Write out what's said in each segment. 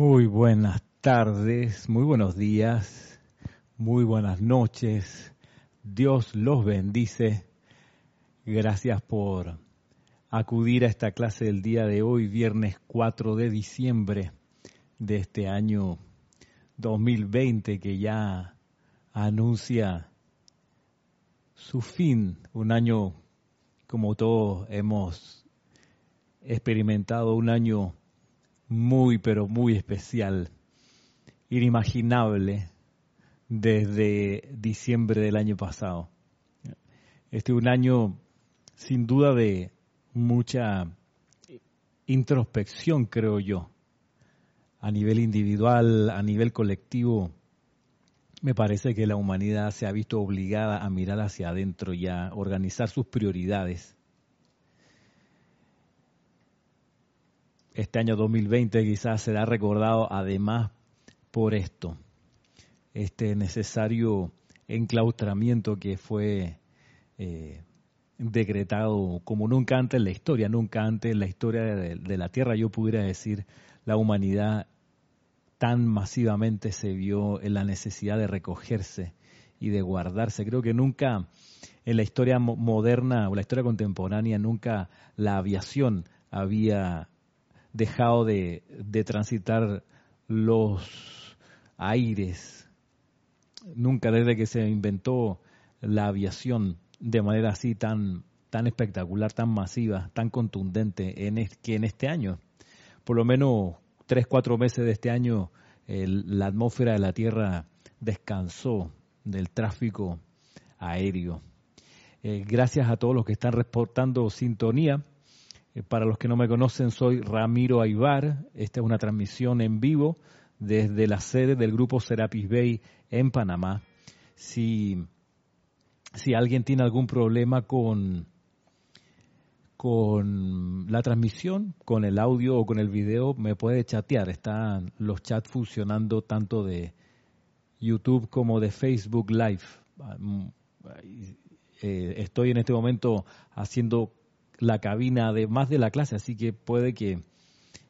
Muy buenas tardes, muy buenos días, muy buenas noches. Dios los bendice. Gracias por acudir a esta clase del día de hoy, viernes 4 de diciembre de este año 2020 que ya anuncia su fin, un año como todos hemos experimentado, un año muy, pero muy especial, inimaginable desde diciembre del año pasado. Este es un año sin duda de mucha introspección, creo yo, a nivel individual, a nivel colectivo. Me parece que la humanidad se ha visto obligada a mirar hacia adentro y a organizar sus prioridades este año 2020 quizás será recordado además por esto, este necesario enclaustramiento que fue eh, decretado como nunca antes en la historia, nunca antes en la historia de, de, la Tierra, yo pudiera decir, la humanidad tan masivamente se vio en la necesidad de recogerse y de guardarse. Creo que nunca en la historia moderna o la historia contemporánea, nunca la aviación había dejado de, transitar los aires. Nunca desde que se inventó la aviación de manera así tan, tan espectacular, tan masiva, tan contundente, en que en este año, por lo menos tres, cuatro meses de este año, la atmósfera de la Tierra descansó del tráfico aéreo. Eh, gracias a todos los que están reportando sintonía. Eh, para los que no me conocen, soy Ramiro Aybar. Esta es una transmisión en vivo desde la sede del grupo Serapis Bay en Panamá. Si, si alguien tiene algún problema con, con la transmisión, con el audio o con el video, me puede chatear. Están los chats funcionando tanto de YouTube como de Facebook Live. Ah, mm, eh, estoy en este momento haciendo la cabina además de la clase, así que puede que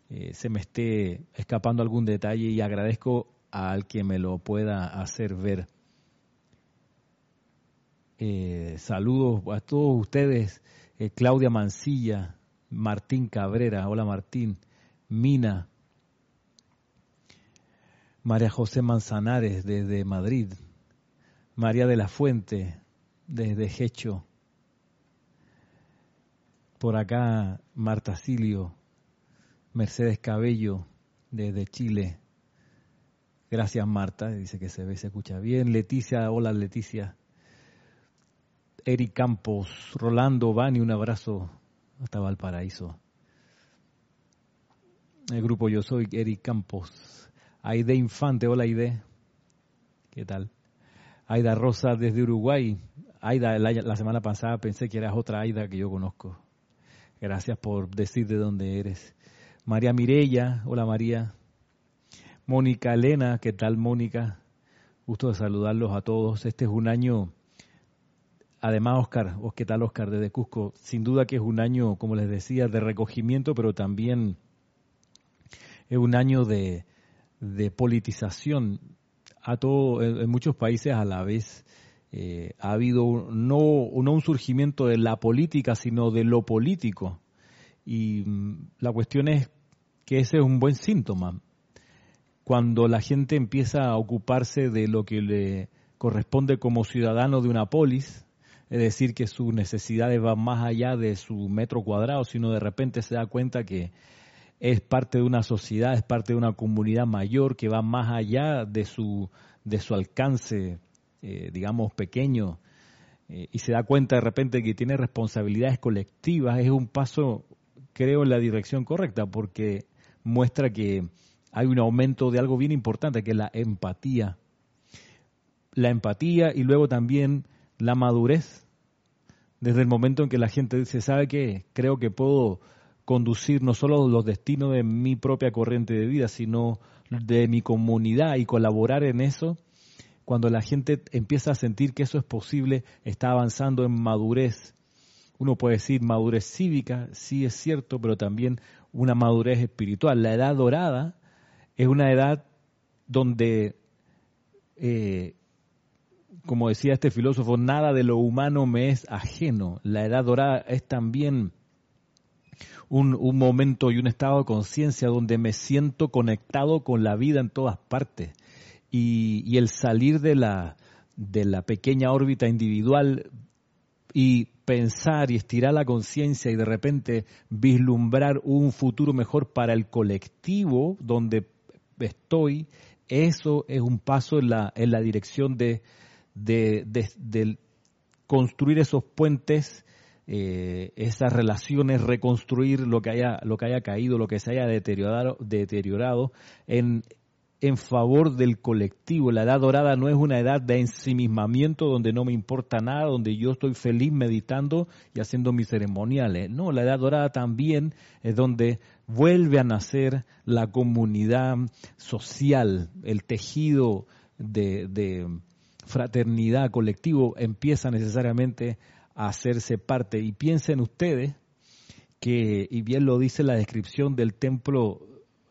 eh, se me esté escapando algún detalle y agradezco al que me lo pueda hacer ver. Eh, saludos a todos ustedes, eh, Claudia Mancilla, Martín Cabrera, hola Martín, Mina, María José Manzanares desde Madrid, María de la Fuente desde Hecho, por acá Marta Silio, Mercedes Cabello desde Chile. Gracias Marta, dice que se ve, se escucha bien. Leticia, hola Leticia. Eric Campos, Rolando, Vani, un abrazo hasta Valparaíso. El grupo Yo Soy, Eric Campos. Aide Infante, hola Aide. ¿Qué tal? Aida Rosa desde Uruguay. Aida, la semana pasada pensé que eras otra Aida que yo conozco. Gracias por decir de dónde eres. María Mirella, hola María. Mónica Elena, ¿qué tal Mónica? Gusto de saludarlos a todos. Este es un año, además Oscar, ¿qué tal Oscar desde Cusco? Sin duda que es un año, como les decía, de recogimiento, pero también es un año de, de politización a todo, en muchos países a la vez eh, ha habido no, un surgimiento de la política, sino de lo político. Y mm, la cuestión es que ese es un buen síntoma. Cuando la gente empieza a ocuparse de lo que le corresponde como ciudadano de una polis, es decir, que sus necesidades van más allá de su metro cuadrado, sino de repente se da cuenta que es parte de una sociedad, es parte de una comunidad mayor que va más allá de su, de su alcance eh, digamos, pequeño eh, y se da cuenta de repente que tiene responsabilidades colectivas, es un paso, creo, en la dirección correcta, porque muestra que hay un aumento de algo bien importante, que es la empatía. La empatía y luego también la madurez. Desde el momento en que la gente dice, ¿sabe qué? Creo que puedo conducir no solo los destinos de mi propia corriente de vida, sino de mi comunidad y colaborar en eso cuando la gente empieza a sentir que eso es posible, está avanzando en madurez. Uno puede decir madurez cívica, sí es cierto, pero también una madurez espiritual. La edad dorada es una edad donde, eh, como decía este filósofo, nada de lo humano me es ajeno. La edad dorada es también un, momento y un estado de conciencia donde me siento conectado con la vida en todas partes. Y, el salir de la, de la pequeña órbita individual y pensar y estirar la conciencia y de repente vislumbrar un futuro mejor para el colectivo donde estoy, eso es un paso en la, en la dirección de, de, de, construir esos puentes, eh, esas relaciones, reconstruir lo que haya, lo que haya caído, lo que se haya deteriorado, deteriorado en, en favor del colectivo. La edad dorada no es una edad de ensimismamiento donde no me importa nada, donde yo estoy feliz meditando y haciendo mis ceremoniales. No, la edad dorada también es donde vuelve a nacer la comunidad social, el tejido de, fraternidad colectivo empieza necesariamente a hacerse parte. Y piensen ustedes que, y bien lo dice la descripción del templo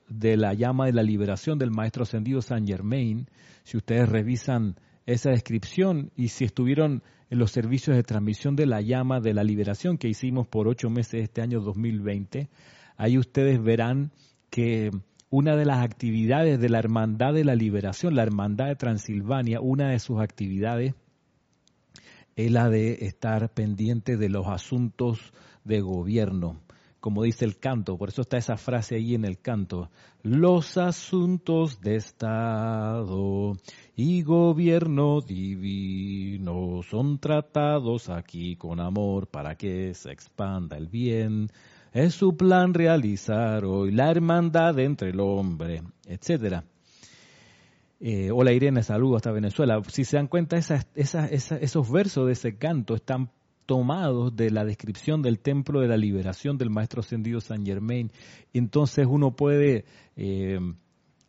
de la llama de la liberación del Maestro Ascendido San Germain, si ustedes revisan esa descripción y si estuvieron en los servicios de transmisión de la llama de la liberación que hicimos por ocho meses este año 2020, ahí ustedes verán que una de las actividades de la Hermandad de la Liberación, la Hermandad de Transilvania, una de sus actividades es la de estar pendiente de los asuntos de gobierno como dice el canto, por eso está esa frase ahí en el canto, los asuntos de Estado y gobierno divino son tratados aquí con amor para que se expanda el bien. Es su plan realizar hoy la hermandad entre el hombre, etcétera. Eh, hola Irene, saludos hasta Venezuela. Si se dan cuenta, esos versos de ese canto están tomados de la descripción del templo de la liberación del maestro ascendido San Germain. Entonces uno puede eh,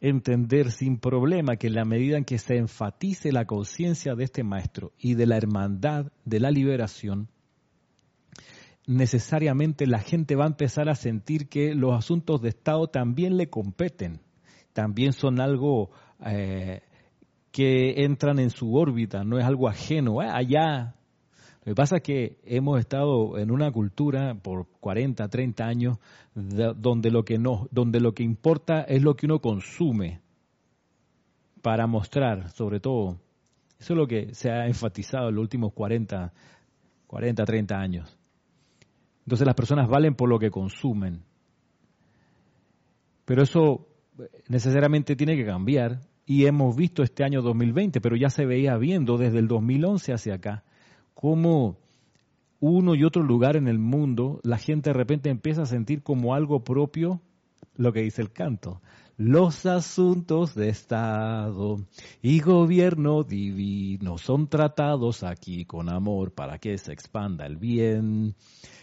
entender sin problema que en la medida en que se enfatice la conciencia de este maestro y de la hermandad de la liberación, necesariamente la gente va a empezar a sentir que los asuntos de Estado también le competen, también son algo eh, que entran en su órbita, no es algo ajeno. Allá lo que pasa es que hemos estado en una cultura por 40, 30 años donde lo que no, donde lo que importa es lo que uno consume para mostrar, sobre todo. Eso es lo que se ha enfatizado en los últimos 40, 40, 30 años. Entonces las personas valen por lo que consumen. Pero eso necesariamente tiene que cambiar y hemos visto este año 2020, pero ya se veía viendo desde el 2011 hacia acá cómo uno y otro lugar en el mundo, la gente de repente empieza a sentir como algo propio lo que dice el canto. Los asuntos de Estado y gobierno divino son tratados aquí con amor para que se expanda el bien.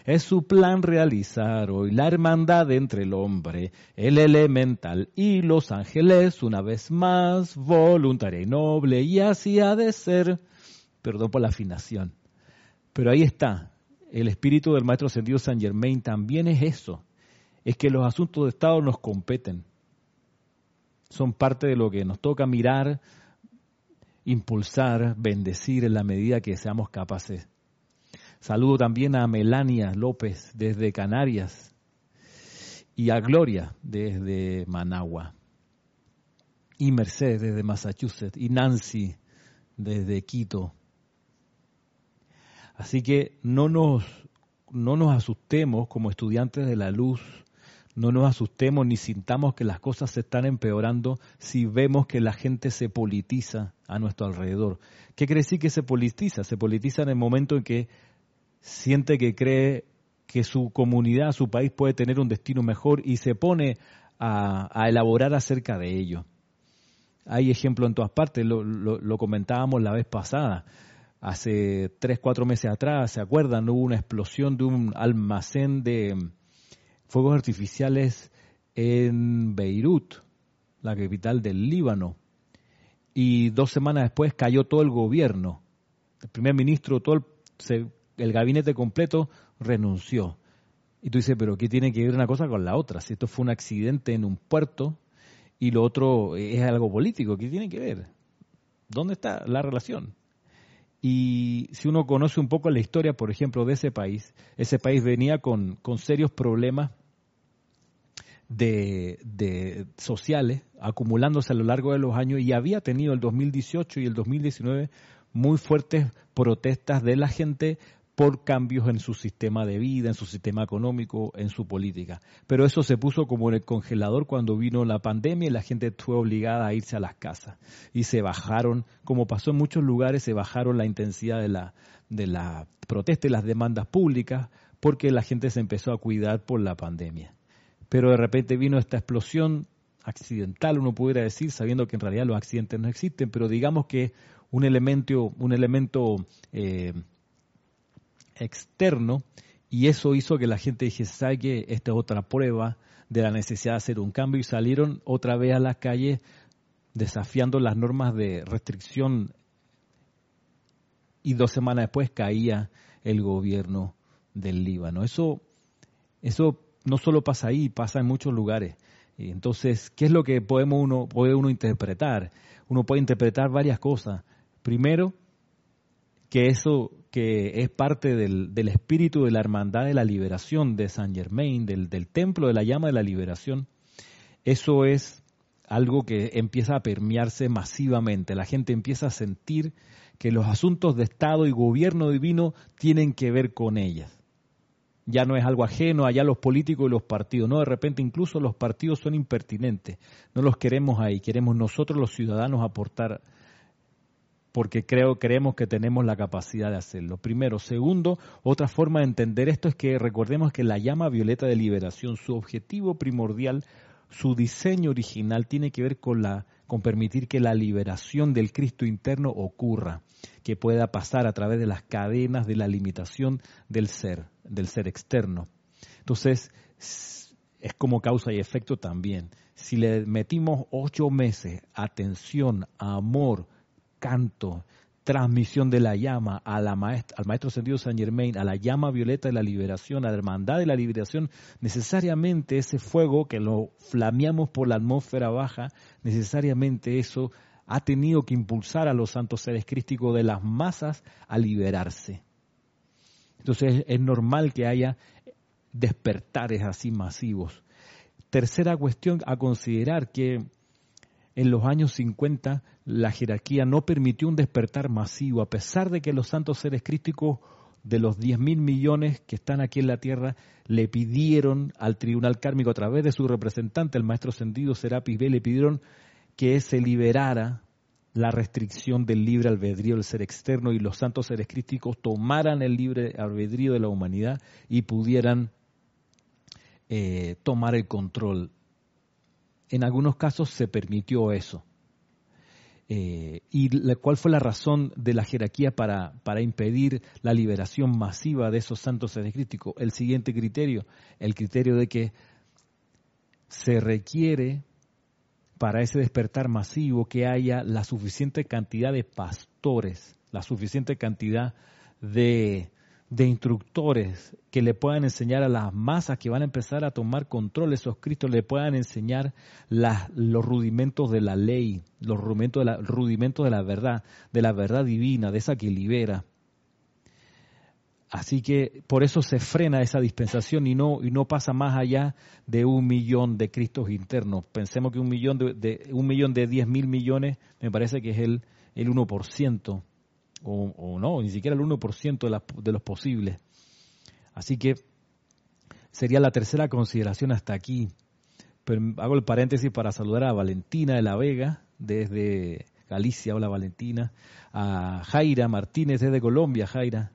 Es su plan realizar hoy la hermandad entre el hombre, el elemental y los ángeles, una vez más, voluntaria y noble, y así ha de ser. Perdón por la afinación. Pero ahí está, el espíritu del Maestro Ascendido San Germain también es eso, es que los asuntos de Estado nos competen, son parte de lo que nos toca mirar, impulsar, bendecir en la medida que seamos capaces. Saludo también a Melania López desde Canarias y a Gloria desde Managua. Y Mercedes desde Massachusetts y Nancy desde Quito Así que no nos, no nos asustemos como estudiantes de la luz, no nos asustemos ni sintamos que las cosas se están empeorando si vemos que la gente se politiza a nuestro alrededor. ¿Qué quiere decir que se politiza? Se politiza en el momento en que siente que cree que su comunidad, su país puede tener un destino mejor y se pone a, elaborar acerca de ello. Hay ejemplos en todas partes, lo comentábamos la vez pasada hace tres, cuatro meses atrás, ¿se acuerdan? Hubo una explosión de un almacén de fuegos artificiales en Beirut, la capital del Líbano. Y dos semanas después cayó todo el gobierno. El primer ministro, todo el, el gabinete completo renunció. Y tú dices, pero ¿qué tiene que ver una cosa con la otra? Si esto fue un accidente en un puerto y lo otro es algo político. ¿Qué tiene que ver? ¿Dónde está la relación? Y si uno conoce un poco la historia, por ejemplo, de ese país, ese país venía con, con serios problemas de, de, sociales acumulándose a lo largo de los años y había tenido el 2018 y el 2019 muy fuertes protestas de la gente por cambios en su sistema de vida, en su sistema económico, en su política. Pero eso se puso como en el congelador cuando vino la pandemia y la gente fue obligada a irse a las casas. Y se bajaron, como pasó en muchos lugares, se bajaron la intensidad de la, de la protesta y las demandas públicas porque la gente se empezó a cuidar por la pandemia. Pero de repente vino esta explosión accidental, uno pudiera decir, sabiendo que en realidad los accidentes no existen, pero digamos que un elemento, un elemento eh, externo y eso hizo que la gente dijese, ¿sabe que esta es otra prueba de la necesidad de hacer un cambio? Y salieron otra vez a las calles desafiando las normas de restricción y dos semanas después caía el gobierno del Líbano. Eso, eso no solo pasa ahí, pasa en muchos lugares. Entonces, ¿qué es lo que podemos uno, puede uno interpretar? Uno puede interpretar varias cosas. Primero, que eso que es parte del, espíritu de la hermandad de la liberación de Saint Germain, del, del templo de la llama de la liberación, eso es algo que empieza a permearse masivamente. La gente empieza a sentir que los asuntos de Estado y gobierno divino tienen que ver con ellas. Ya no es algo ajeno allá los políticos y los partidos, no, de repente incluso los partidos son impertinentes, no los queremos ahí, queremos nosotros los ciudadanos aportar porque creo, creemos que tenemos la capacidad de hacerlo. Primero. Segundo, otra forma de entender esto es que recordemos que la llama violeta de liberación, su objetivo primordial, su diseño original tiene que ver con, la, con permitir que la liberación del Cristo interno ocurra, que pueda pasar a través de las cadenas de la limitación del ser, del ser externo. Entonces, es como causa y efecto también. Si le metimos ocho meses, atención, amor, canto, transmisión de la llama al Maestro Ascendido San Germain, a la llama violeta de la liberación, a la hermandad de la liberación, necesariamente ese fuego que lo flameamos por la atmósfera baja, necesariamente eso ha tenido que impulsar a los santos seres crísticos de las masas a liberarse. Entonces es normal que haya despertares así masivos. Tercera cuestión a considerar que en los años 50 la jerarquía no permitió un despertar masivo, a pesar de que los santos seres crísticos de los 10 mil millones que están aquí en la tierra le pidieron al tribunal kármico a través de su representante, el maestro ascendido Serapis B, le pidieron que se liberara la restricción del libre albedrío del ser externo y los santos seres crísticos tomaran el libre albedrío de la humanidad y pudieran eh, tomar el control en algunos casos se permitió eso. Eh, ¿Y cuál fue la razón de la jerarquía para, para impedir la liberación masiva de esos santos críticos? El siguiente criterio, el criterio de que se requiere para ese despertar masivo que haya la suficiente cantidad de pastores, la suficiente cantidad de de instructores que le puedan enseñar a las masas que van a empezar a tomar control de esos Cristos, le puedan enseñar los rudimentos de la ley, los rudimentos de la, rudimentos de la verdad, de la verdad divina, de esa que libera. Así que por eso se frena esa dispensación y no, y no pasa más allá de un millón de Cristos internos. Pensemos que un millón de, un millón de diez mil millones me parece que es el, el 1% o, no, ni siquiera el 1% de, de los posibles. Así que sería la tercera consideración hasta aquí. Pero hago el paréntesis para saludar a Valentina de la Vega desde Galicia, hola Valentina, a Jaira Martínez desde Colombia, Jaira,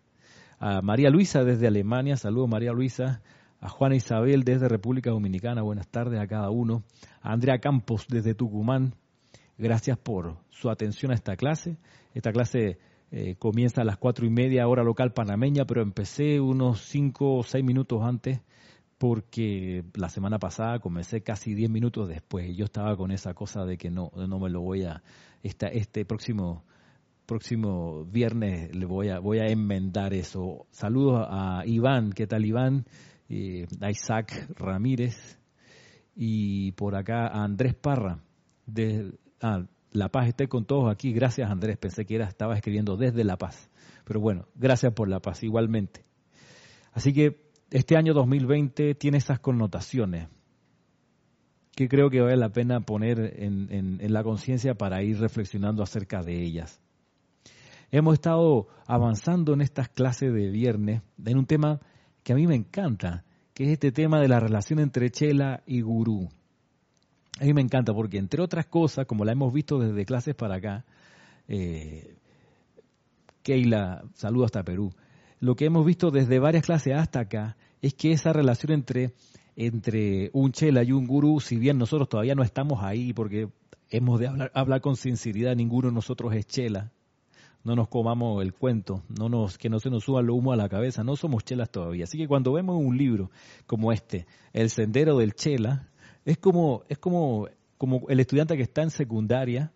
a María Luisa desde Alemania, saludo María Luisa, a Juana Isabel desde República Dominicana, buenas tardes a cada uno, a Andrea Campos desde Tucumán, gracias por su atención a esta clase. Esta clase eh, comienza a las cuatro y media hora local panameña, pero empecé unos cinco o seis minutos antes porque la semana pasada comencé casi diez minutos después. Yo estaba con esa cosa de que no, no me lo voy a, esta, este próximo próximo viernes le voy a voy a enmendar eso. Saludos a Iván, ¿qué tal Iván? Eh, Isaac Ramírez y por acá a Andrés Parra. de, ah, la paz esté con todos aquí. Gracias Andrés, pensé que era, estaba escribiendo desde La Paz. Pero bueno, gracias por la paz igualmente. Así que este año 2020 tiene esas connotaciones que creo que vale la pena poner en, la conciencia para ir reflexionando acerca de ellas. Hemos estado avanzando en estas clases de viernes en un tema que a mí me encanta, que es este tema de la relación entre Chela y Gurú. A mí me encanta porque, entre otras cosas, como la hemos visto desde clases para acá, eh, Keila, saludo hasta Perú, lo que hemos visto desde varias clases hasta acá es que esa relación entre, entre un chela y un gurú, si bien nosotros todavía no estamos ahí porque hemos de hablar, hablar con sinceridad, ninguno de nosotros es chela, no nos comamos el cuento, no nos, que no se nos suba el humo a la cabeza, no somos chelas todavía. Así que cuando vemos un libro como este, El Sendero del Chela, es como, es como, como el estudiante que está en secundaria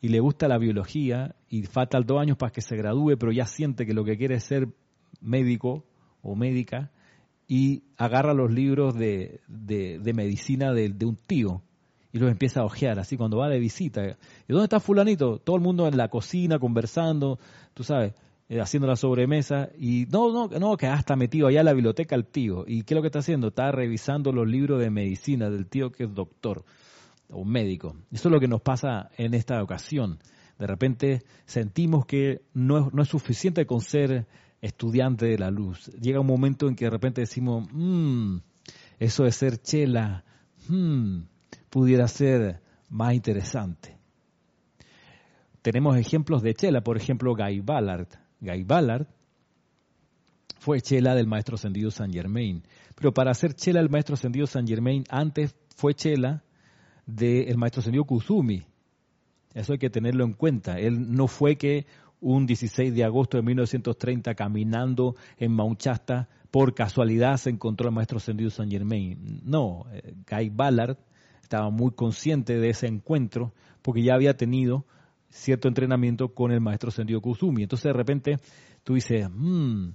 y le gusta la biología y faltan dos años para que se gradúe, pero ya siente que lo que quiere es ser médico o médica y agarra los libros de, de, medicina de, de, un tío y los empieza a ojear, así cuando va de visita. ¿Y dónde está fulanito? Todo el mundo en la cocina conversando, tú sabes, eh, haciendo la sobremesa y no, no, no, que hasta metido allá en la biblioteca el tío. ¿Y qué es lo que está haciendo? Está revisando los libros de medicina del tío que es doctor o médico. Eso es lo que nos pasa en esta ocasión. De repente sentimos que no es, no es suficiente con ser estudiante de la luz. Llega un momento en que de repente decimos, mmm, eso de ser chela, hmm, pudiera ser más interesante. Tenemos ejemplos de chela, por ejemplo, Guy Ballard. Guy Ballard fue chela del maestro ascendido San Germain. Pero para ser chela del maestro ascendido San Germain, antes fue chela del maestro ascendido Kusumi. Eso hay que tenerlo en cuenta. Él no fue que un 16 de agosto de 1930 caminando en Mount Shasta por casualidad se encontró el maestro ascendido San Germain. No, eh, Guy Ballard estaba muy consciente de ese encuentro porque ya había tenido cierto entrenamiento con el maestro Sendio Kusumi. Entonces de repente tú dices, mmm,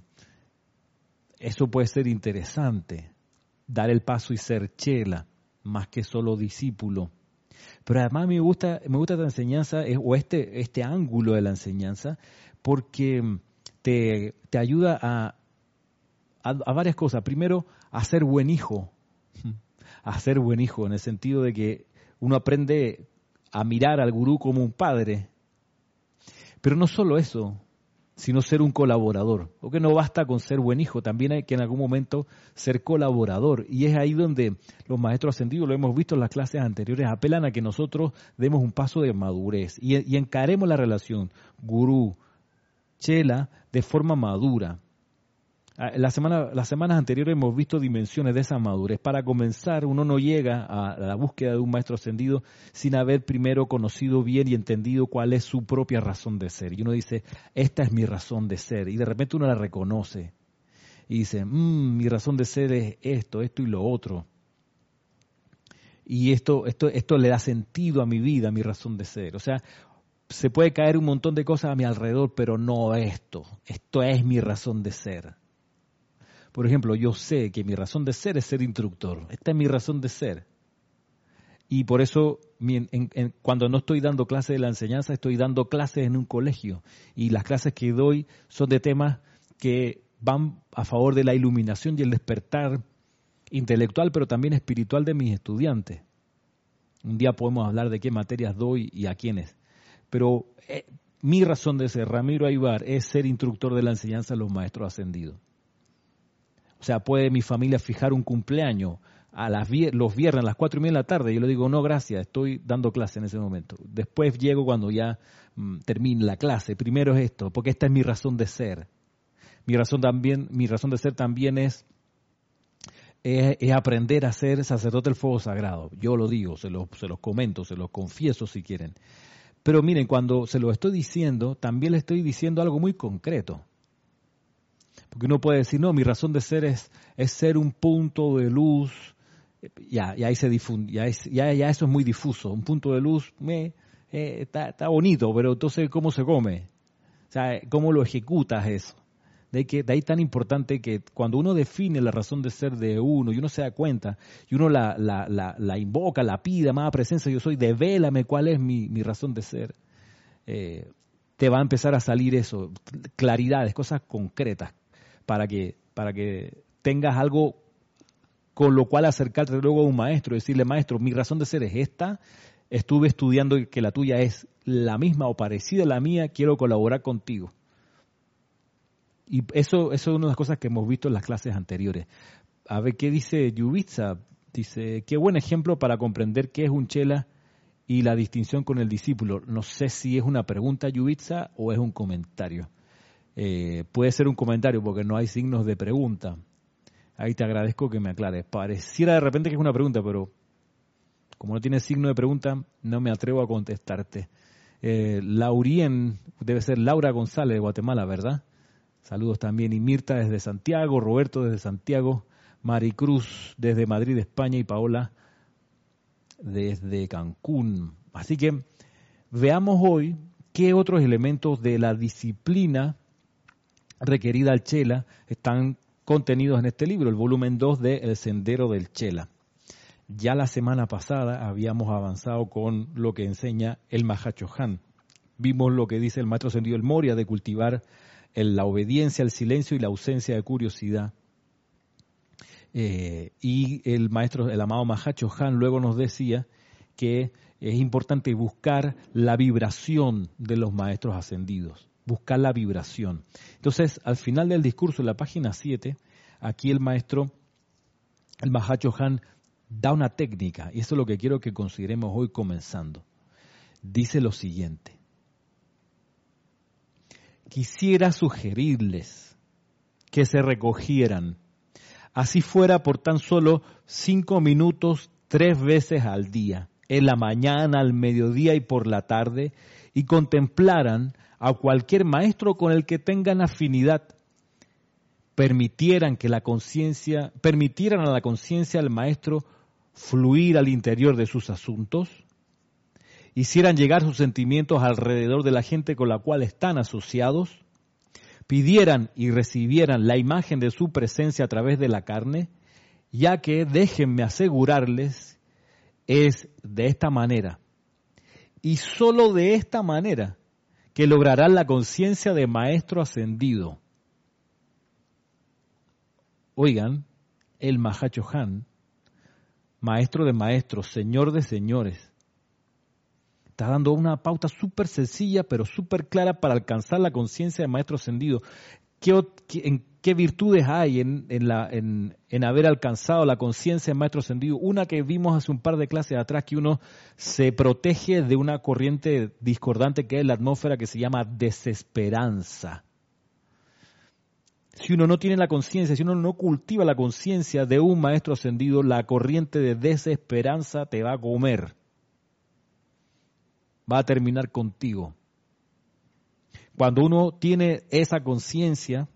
eso puede ser interesante, dar el paso y ser chela, más que solo discípulo. Pero además me gusta, me gusta esta enseñanza, o este, este ángulo de la enseñanza, porque te, te ayuda a, a, varias cosas. Primero, a ser buen hijo. A ser buen hijo, en el sentido de que uno aprende a mirar al gurú como un padre. Pero no solo eso, sino ser un colaborador. Porque no basta con ser buen hijo, también hay que en algún momento ser colaborador. Y es ahí donde los maestros ascendidos, lo hemos visto en las clases anteriores, apelan a que nosotros demos un paso de madurez y, y encaremos la relación gurú, chela, de forma madura. Ah, la semana, las semanas anteriores hemos visto dimensiones de esa madurez. Para comenzar, uno no llega a la búsqueda de un maestro ascendido sin haber primero conocido bien y entendido cuál es su propia razón de ser. Y uno dice, esta es mi razón de ser. Y de repente uno la reconoce. Y dice, mmm, mi razón de ser es esto, esto y lo otro. Y esto, esto, esto le da sentido a mi vida, a mi razón de ser. O sea, se puede caer un montón de cosas a mi alrededor, pero no esto. Esto es mi razón de ser. Por ejemplo, yo sé que mi razón de ser es ser instructor. Esta es mi razón de ser. Y por eso, cuando no estoy dando clases de la enseñanza, estoy dando clases en un colegio. Y las clases que doy son de temas que van a favor de la iluminación y el despertar intelectual, pero también espiritual de mis estudiantes. Un día podemos hablar de qué materias doy y a quiénes. Pero eh, mi razón de ser, Ramiro Aybar, es ser instructor de la enseñanza de los maestros ascendidos. O sea, puede mi familia fijar un cumpleaños a las los viernes a las cuatro y media de la tarde. Yo le digo, no, gracias, estoy dando clase en ese momento. Después llego cuando ya mm, termine la clase. Primero es esto, porque esta es mi razón de ser. Mi razón también, mi razón de ser también es, es, aprender a ser sacerdote del fuego sagrado. Yo lo digo, se los, se los comento, se los confieso si quieren. Pero miren, cuando se lo estoy diciendo, también le estoy diciendo algo muy concreto. Porque uno puede decir, no, mi razón de ser es, es ser un punto de luz. Ya, ya ahí se difunde, ya, eso es muy difuso. Un punto de luz eh, está, bonito, pero entonces, ¿cómo se come? O sea, ¿cómo lo ejecutas eso? De, que, de ahí tan importante que cuando uno define la razón de ser de uno y uno se da cuenta y uno la, invoca, la pide, amada presencia, yo soy, devélame cuál es mi, mi razón de ser. Eh, te va a empezar a salir eso, claridades, cosas concretas, para que, para que tengas algo con lo cual acercarte luego a un maestro, decirle, maestro, mi razón de ser es esta, estuve estudiando que la tuya es la misma o parecida a la mía, quiero colaborar contigo. Y eso, eso es una de las cosas que hemos visto en las clases anteriores. A ver, ¿qué dice Yubitsa? Dice, qué buen ejemplo para comprender qué es un chela y la distinción con el discípulo. No sé si es una pregunta, Yubitsa, o es un comentario. Eh, puede ser un comentario porque no hay signos de pregunta. Ahí te agradezco que me aclares. Pareciera de repente que es una pregunta, pero como no tiene signo de pregunta, no me atrevo a contestarte. Eh, Laurien, debe ser Laura González de Guatemala, ¿verdad? Saludos también. Y Mirta desde Santiago, Roberto desde Santiago, Maricruz desde Madrid, España y Paola desde Cancún. Así que veamos hoy qué otros elementos de la disciplina requerida al Chela están contenidos en este libro, el volumen 2 de El Sendero del Chela. Ya la semana pasada habíamos avanzado con lo que enseña el Mahachohan. Vimos lo que dice el maestro Sendido el Moria de cultivar la obediencia, el silencio y la ausencia de curiosidad. Eh, y el maestro, el amado Mahacho Han, luego nos decía que es importante buscar la vibración de los maestros ascendidos, buscar la vibración. Entonces, al final del discurso, en la página 7, aquí el maestro, el Mahacho Han, da una técnica, y eso es lo que quiero que consideremos hoy comenzando. Dice lo siguiente. Quisiera sugerirles que se recogieran así fuera por tan solo cinco minutos tres veces al día, en la mañana, al mediodía y por la tarde, y contemplaran a cualquier maestro con el que tengan afinidad, permitieran que la conciencia, permitieran a la conciencia del maestro fluir al interior de sus asuntos, hicieran llegar sus sentimientos alrededor de la gente con la cual están asociados, pidieran y recibieran la imagen de su presencia a través de la carne, ya que déjenme asegurarles, es de esta manera, y sólo de esta manera, que lograrán la conciencia de maestro ascendido. Oigan, el Mahacho Han, maestro de maestros, señor de señores, está dando una pauta súper sencilla, pero súper clara para alcanzar la conciencia de maestro ascendido. ¿Qué, qué virtudes hay en, la, en, haber alcanzado la conciencia de maestro ascendido? Una que vimos hace un par de clases atrás, que uno se protege de una corriente discordante que es la atmósfera que se llama desesperanza. Si uno no tiene la conciencia, si uno no cultiva la conciencia de un maestro ascendido, la corriente de desesperanza te va a comer va a terminar contigo. Cuando uno tiene esa conciencia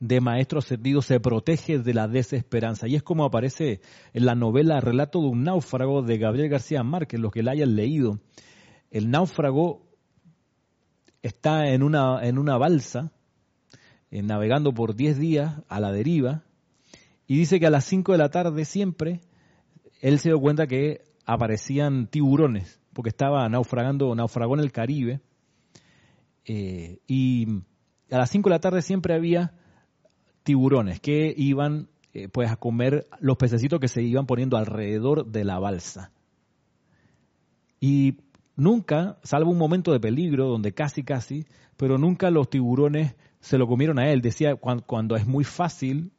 de maestro ascendido, se protege de la desesperanza. Y es como aparece en la novela Relato de un náufrago de Gabriel García Márquez, los que la hayan leído. El náufrago está en una, en una balsa, eh, navegando por 10 días a la deriva, y dice que a las 5 de la tarde siempre él se dio cuenta que aparecían tiburones porque estaba naufragando, naufragó en el Caribe, eh, y a las 5 de la tarde siempre había tiburones que iban eh, pues a comer los pececitos que se iban poniendo alrededor de la balsa. Y nunca, salvo un momento de peligro, donde casi casi, pero nunca los tiburones se lo comieron a él. Decía, cuando, cuando es muy fácil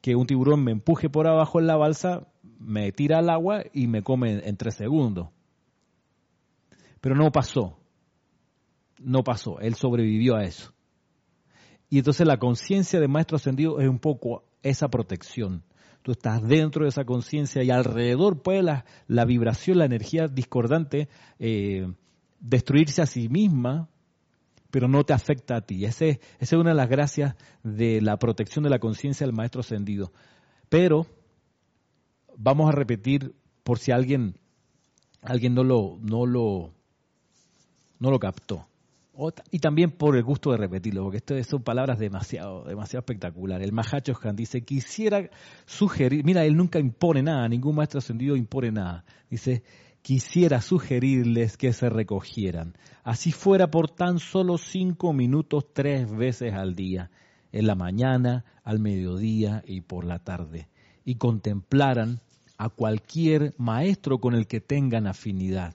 que un tiburón me empuje por abajo en la balsa, me tira al agua y me come en tres segundos. Pero no pasó. No pasó. Él sobrevivió a eso. Y entonces la conciencia de maestro ascendido es un poco esa protección. Tú estás dentro de esa conciencia y alrededor puede la, la, vibración, la energía discordante eh, destruirse a sí misma, pero no te afecta a ti. Ese, esa es una de las gracias de la protección de la conciencia del maestro ascendido. Pero vamos a repetir por si alguien, alguien no lo, no lo no lo captó. Y también por el gusto de repetirlo, porque esto son palabras demasiado, demasiado espectaculares. El Mahacho Han dice, quisiera sugerir, mira, él nunca impone nada, ningún maestro ascendido impone nada. Dice, quisiera sugerirles que se recogieran, así fuera por tan solo cinco minutos tres veces al día, en la mañana, al mediodía y por la tarde, y contemplaran a cualquier maestro con el que tengan afinidad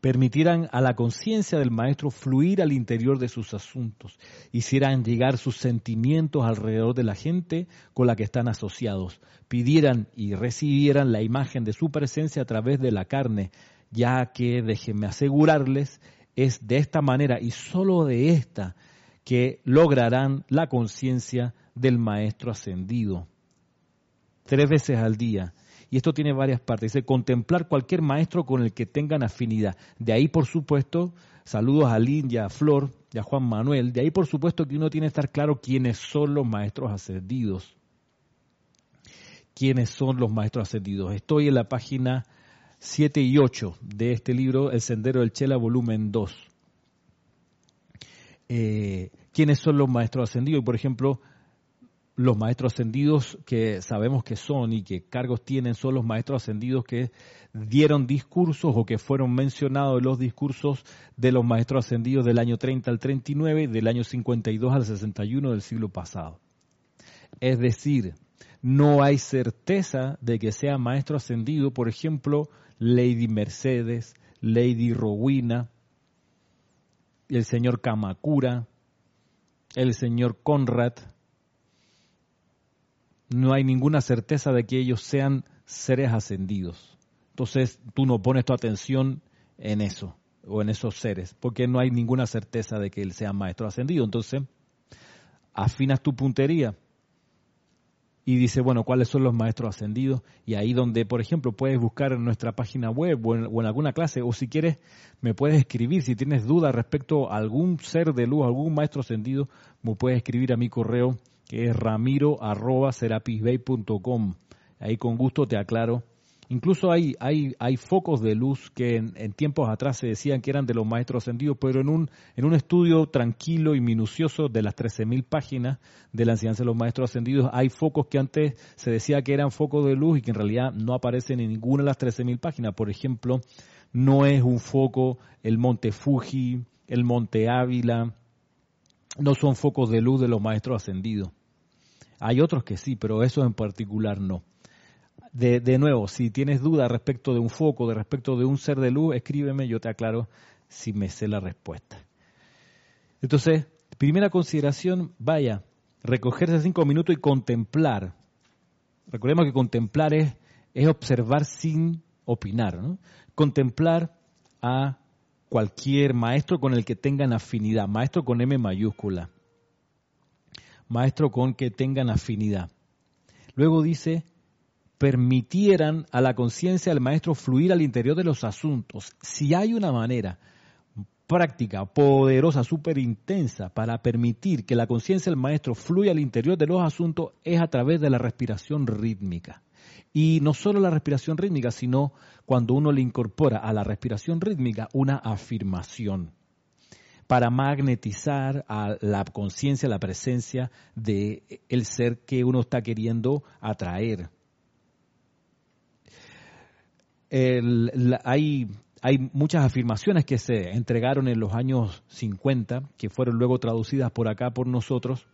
permitieran a la conciencia del maestro fluir al interior de sus asuntos, hicieran llegar sus sentimientos alrededor de la gente con la que están asociados, pidieran y recibieran la imagen de su presencia a través de la carne, ya que, déjenme asegurarles, es de esta manera y sólo de esta que lograrán la conciencia del maestro ascendido. Tres veces al día y esto tiene varias partes. Dice, contemplar cualquier maestro con el que tengan afinidad. De ahí, por supuesto, saludos a Lynn y a Flor y a Juan Manuel. De ahí, por supuesto, que uno tiene que estar claro quiénes son los maestros ascendidos. ¿Quiénes son los maestros ascendidos? Estoy en la página 7 y 8 de este libro, El Sendero del Chela, volumen 2. Eh, ¿Quiénes son los maestros ascendidos? Por ejemplo, los maestros ascendidos que sabemos que son y que cargos tienen son los maestros ascendidos que dieron discursos o que fueron mencionados en los discursos de los maestros ascendidos del año 30 al 39, del año 52 al 61 del siglo pasado. Es decir, no hay certeza de que sea maestro ascendido, por ejemplo, Lady Mercedes, Lady Rowena, el señor Kamakura, el señor Conrad, no hay ninguna certeza de que ellos sean seres ascendidos. Entonces tú no pones tu atención en eso o en esos seres, porque no hay ninguna certeza de que él sea maestro ascendido. Entonces, afinas tu puntería y dice, bueno, ¿cuáles son los maestros ascendidos? Y ahí donde, por ejemplo, puedes buscar en nuestra página web o en, alguna clase, o si quieres, me puedes escribir, si tienes dudas respecto a algún ser de luz, algún maestro ascendido, me puedes escribir a mi correo que es ramiro arroba Ahí con gusto te aclaro. Incluso hay, hay, hay focos de luz que en, tiempos atrás se decían que eran de los maestros ascendidos, pero en un, en un estudio tranquilo y minucioso de las 13.000 páginas de la enseñanza de los maestros ascendidos, hay focos que antes se decía que eran focos de luz y que en realidad no aparecen en ninguna de las 13.000 páginas. Por ejemplo, no es un foco el monte Fuji, el monte Ávila, no son focos de luz de los maestros ascendidos. Hay otros que sí, pero eso en particular no. De, nuevo, si tienes duda respecto de un foco, de respecto de un ser de luz, escríbeme, yo te aclaro si me sé la respuesta. Entonces, primera consideración, vaya, recogerse cinco minutos y contemplar. Recordemos que contemplar es, es observar sin opinar, ¿no? Contemplar a cualquier maestro con el que tengan afinidad, maestro con M mayúscula maestro con que tengan afinidad. Luego dice, permitieran a la conciencia del maestro fluir al interior de los asuntos. Si hay una manera práctica, poderosa, súper intensa para permitir que la conciencia del maestro fluya al interior de los asuntos es a través de la respiración rítmica. Y no solo la respiración rítmica, sino cuando uno le incorpora a la respiración rítmica una afirmación para magnetizar a la conciencia, la presencia de el ser que uno está queriendo atraer. hay, hay muchas afirmaciones que se entregaron en los años 50, que fueron luego traducidas por acá por nosotros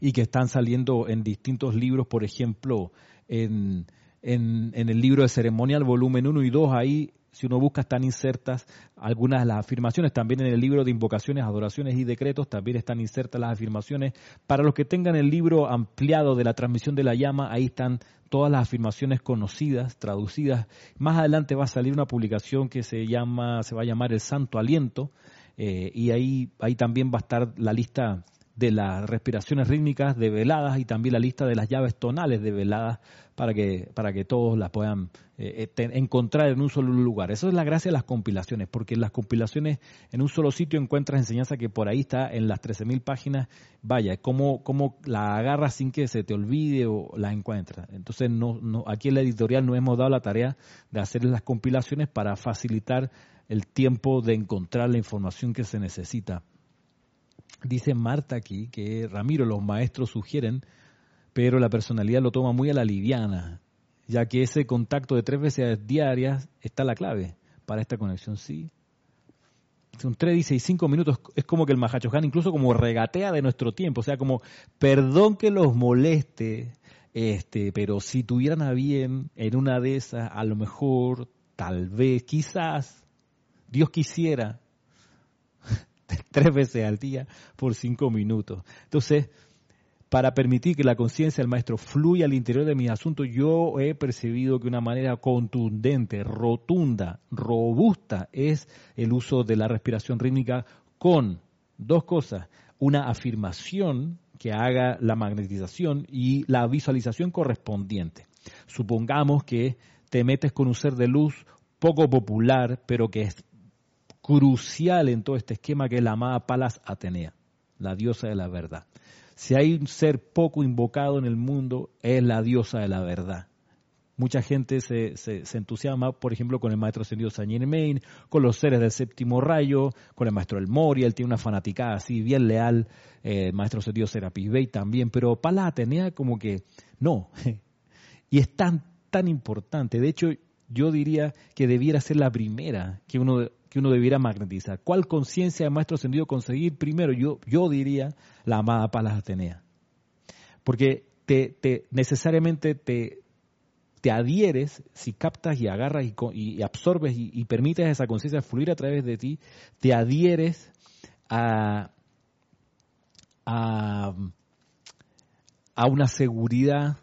y que están saliendo en distintos libros, por ejemplo, en, en, en el libro de ceremonial volumen 1 y 2, ahí si uno busca, están insertas algunas de las afirmaciones. También en el libro de invocaciones, adoraciones y decretos también están insertas las afirmaciones. Para los que tengan el libro ampliado de la transmisión de la llama, ahí están todas las afirmaciones conocidas, traducidas. Más adelante va a salir una publicación que se llama, se va a llamar El Santo Aliento, eh, y ahí, ahí también va a estar la lista de las respiraciones rítmicas develadas y también la lista de las llaves tonales develadas para que, para que todos las puedan eh, eh, encontrar en un solo lugar. Eso es la gracia de las compilaciones, porque en las compilaciones en un solo sitio encuentras enseñanza que por ahí está en las 13.000 páginas. Vaya, cómo, cómo la agarras sin que se te olvide o la encuentras. Entonces, no, no, aquí en la editorial no hemos dado la tarea de hacer las compilaciones para facilitar el tiempo de encontrar la información que se necesita. Dice Marta aquí que Ramiro, los maestros sugieren pero la personalidad lo toma muy a la liviana, ya que ese contacto de tres veces diarias está la clave para esta conexión, sí. Son tres y cinco minutos, es como que el Mahachohan incluso como regatea de nuestro tiempo, o sea, como, perdón que los moleste, este, pero si tuvieran a bien en una de esas, a lo mejor, tal vez, quizás, Dios quisiera, tres veces al día por cinco minutos. Entonces, para permitir que la conciencia del maestro fluya al interior de mis asuntos, yo he percibido que una manera contundente, rotunda, robusta es el uso de la respiración rítmica con dos cosas, una afirmación que haga la magnetización y la visualización correspondiente. Supongamos que te metes con un ser de luz poco popular, pero que es crucial en todo este esquema, que es la amada Palas Atenea, la diosa de la verdad. Si hay un ser poco invocado en el mundo, es la diosa de la verdad. Mucha gente se, entusiasma, por ejemplo, con el maestro ascendido Saint Germain, con los seres del séptimo rayo, con el maestro El Moria, él tiene una fanaticada así, bien leal, eh, el maestro ascendido Serapis Bey también, pero para la Atenea como que no. y es tan, tan importante. De hecho, yo diría que debiera ser la primera que uno uno debiera magnetizar. ¿Cuál conciencia de maestro ascendido conseguir primero? Yo, yo diría la amada Palas Atenea. Porque te, te necesariamente te, te adhieres, si captas y agarras y, y absorbes y, y, permites esa conciencia fluir a través de ti, te adhieres a, a, a una seguridad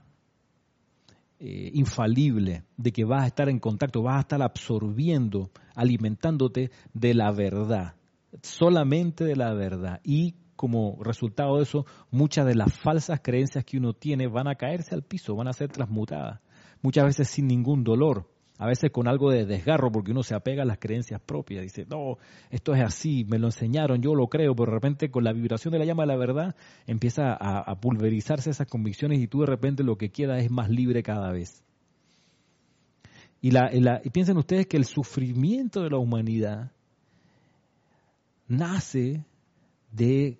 eh, infalible de que vas a estar en contacto, vas a estar absorbiendo, alimentándote de la verdad, solamente de la verdad. Y como resultado de eso, muchas de las falsas creencias que uno tiene van a caerse al piso, van a ser transmutadas, muchas veces sin ningún dolor a veces con algo de desgarro, porque uno se apega a las creencias propias. Dice, no, esto es así, me lo enseñaron, yo lo creo, pero de repente con la vibración de la llama de la verdad empieza a, pulverizarse esas convicciones y tú de repente lo que queda es más libre cada vez. Y, la, y piensen ustedes que el sufrimiento de la humanidad nace de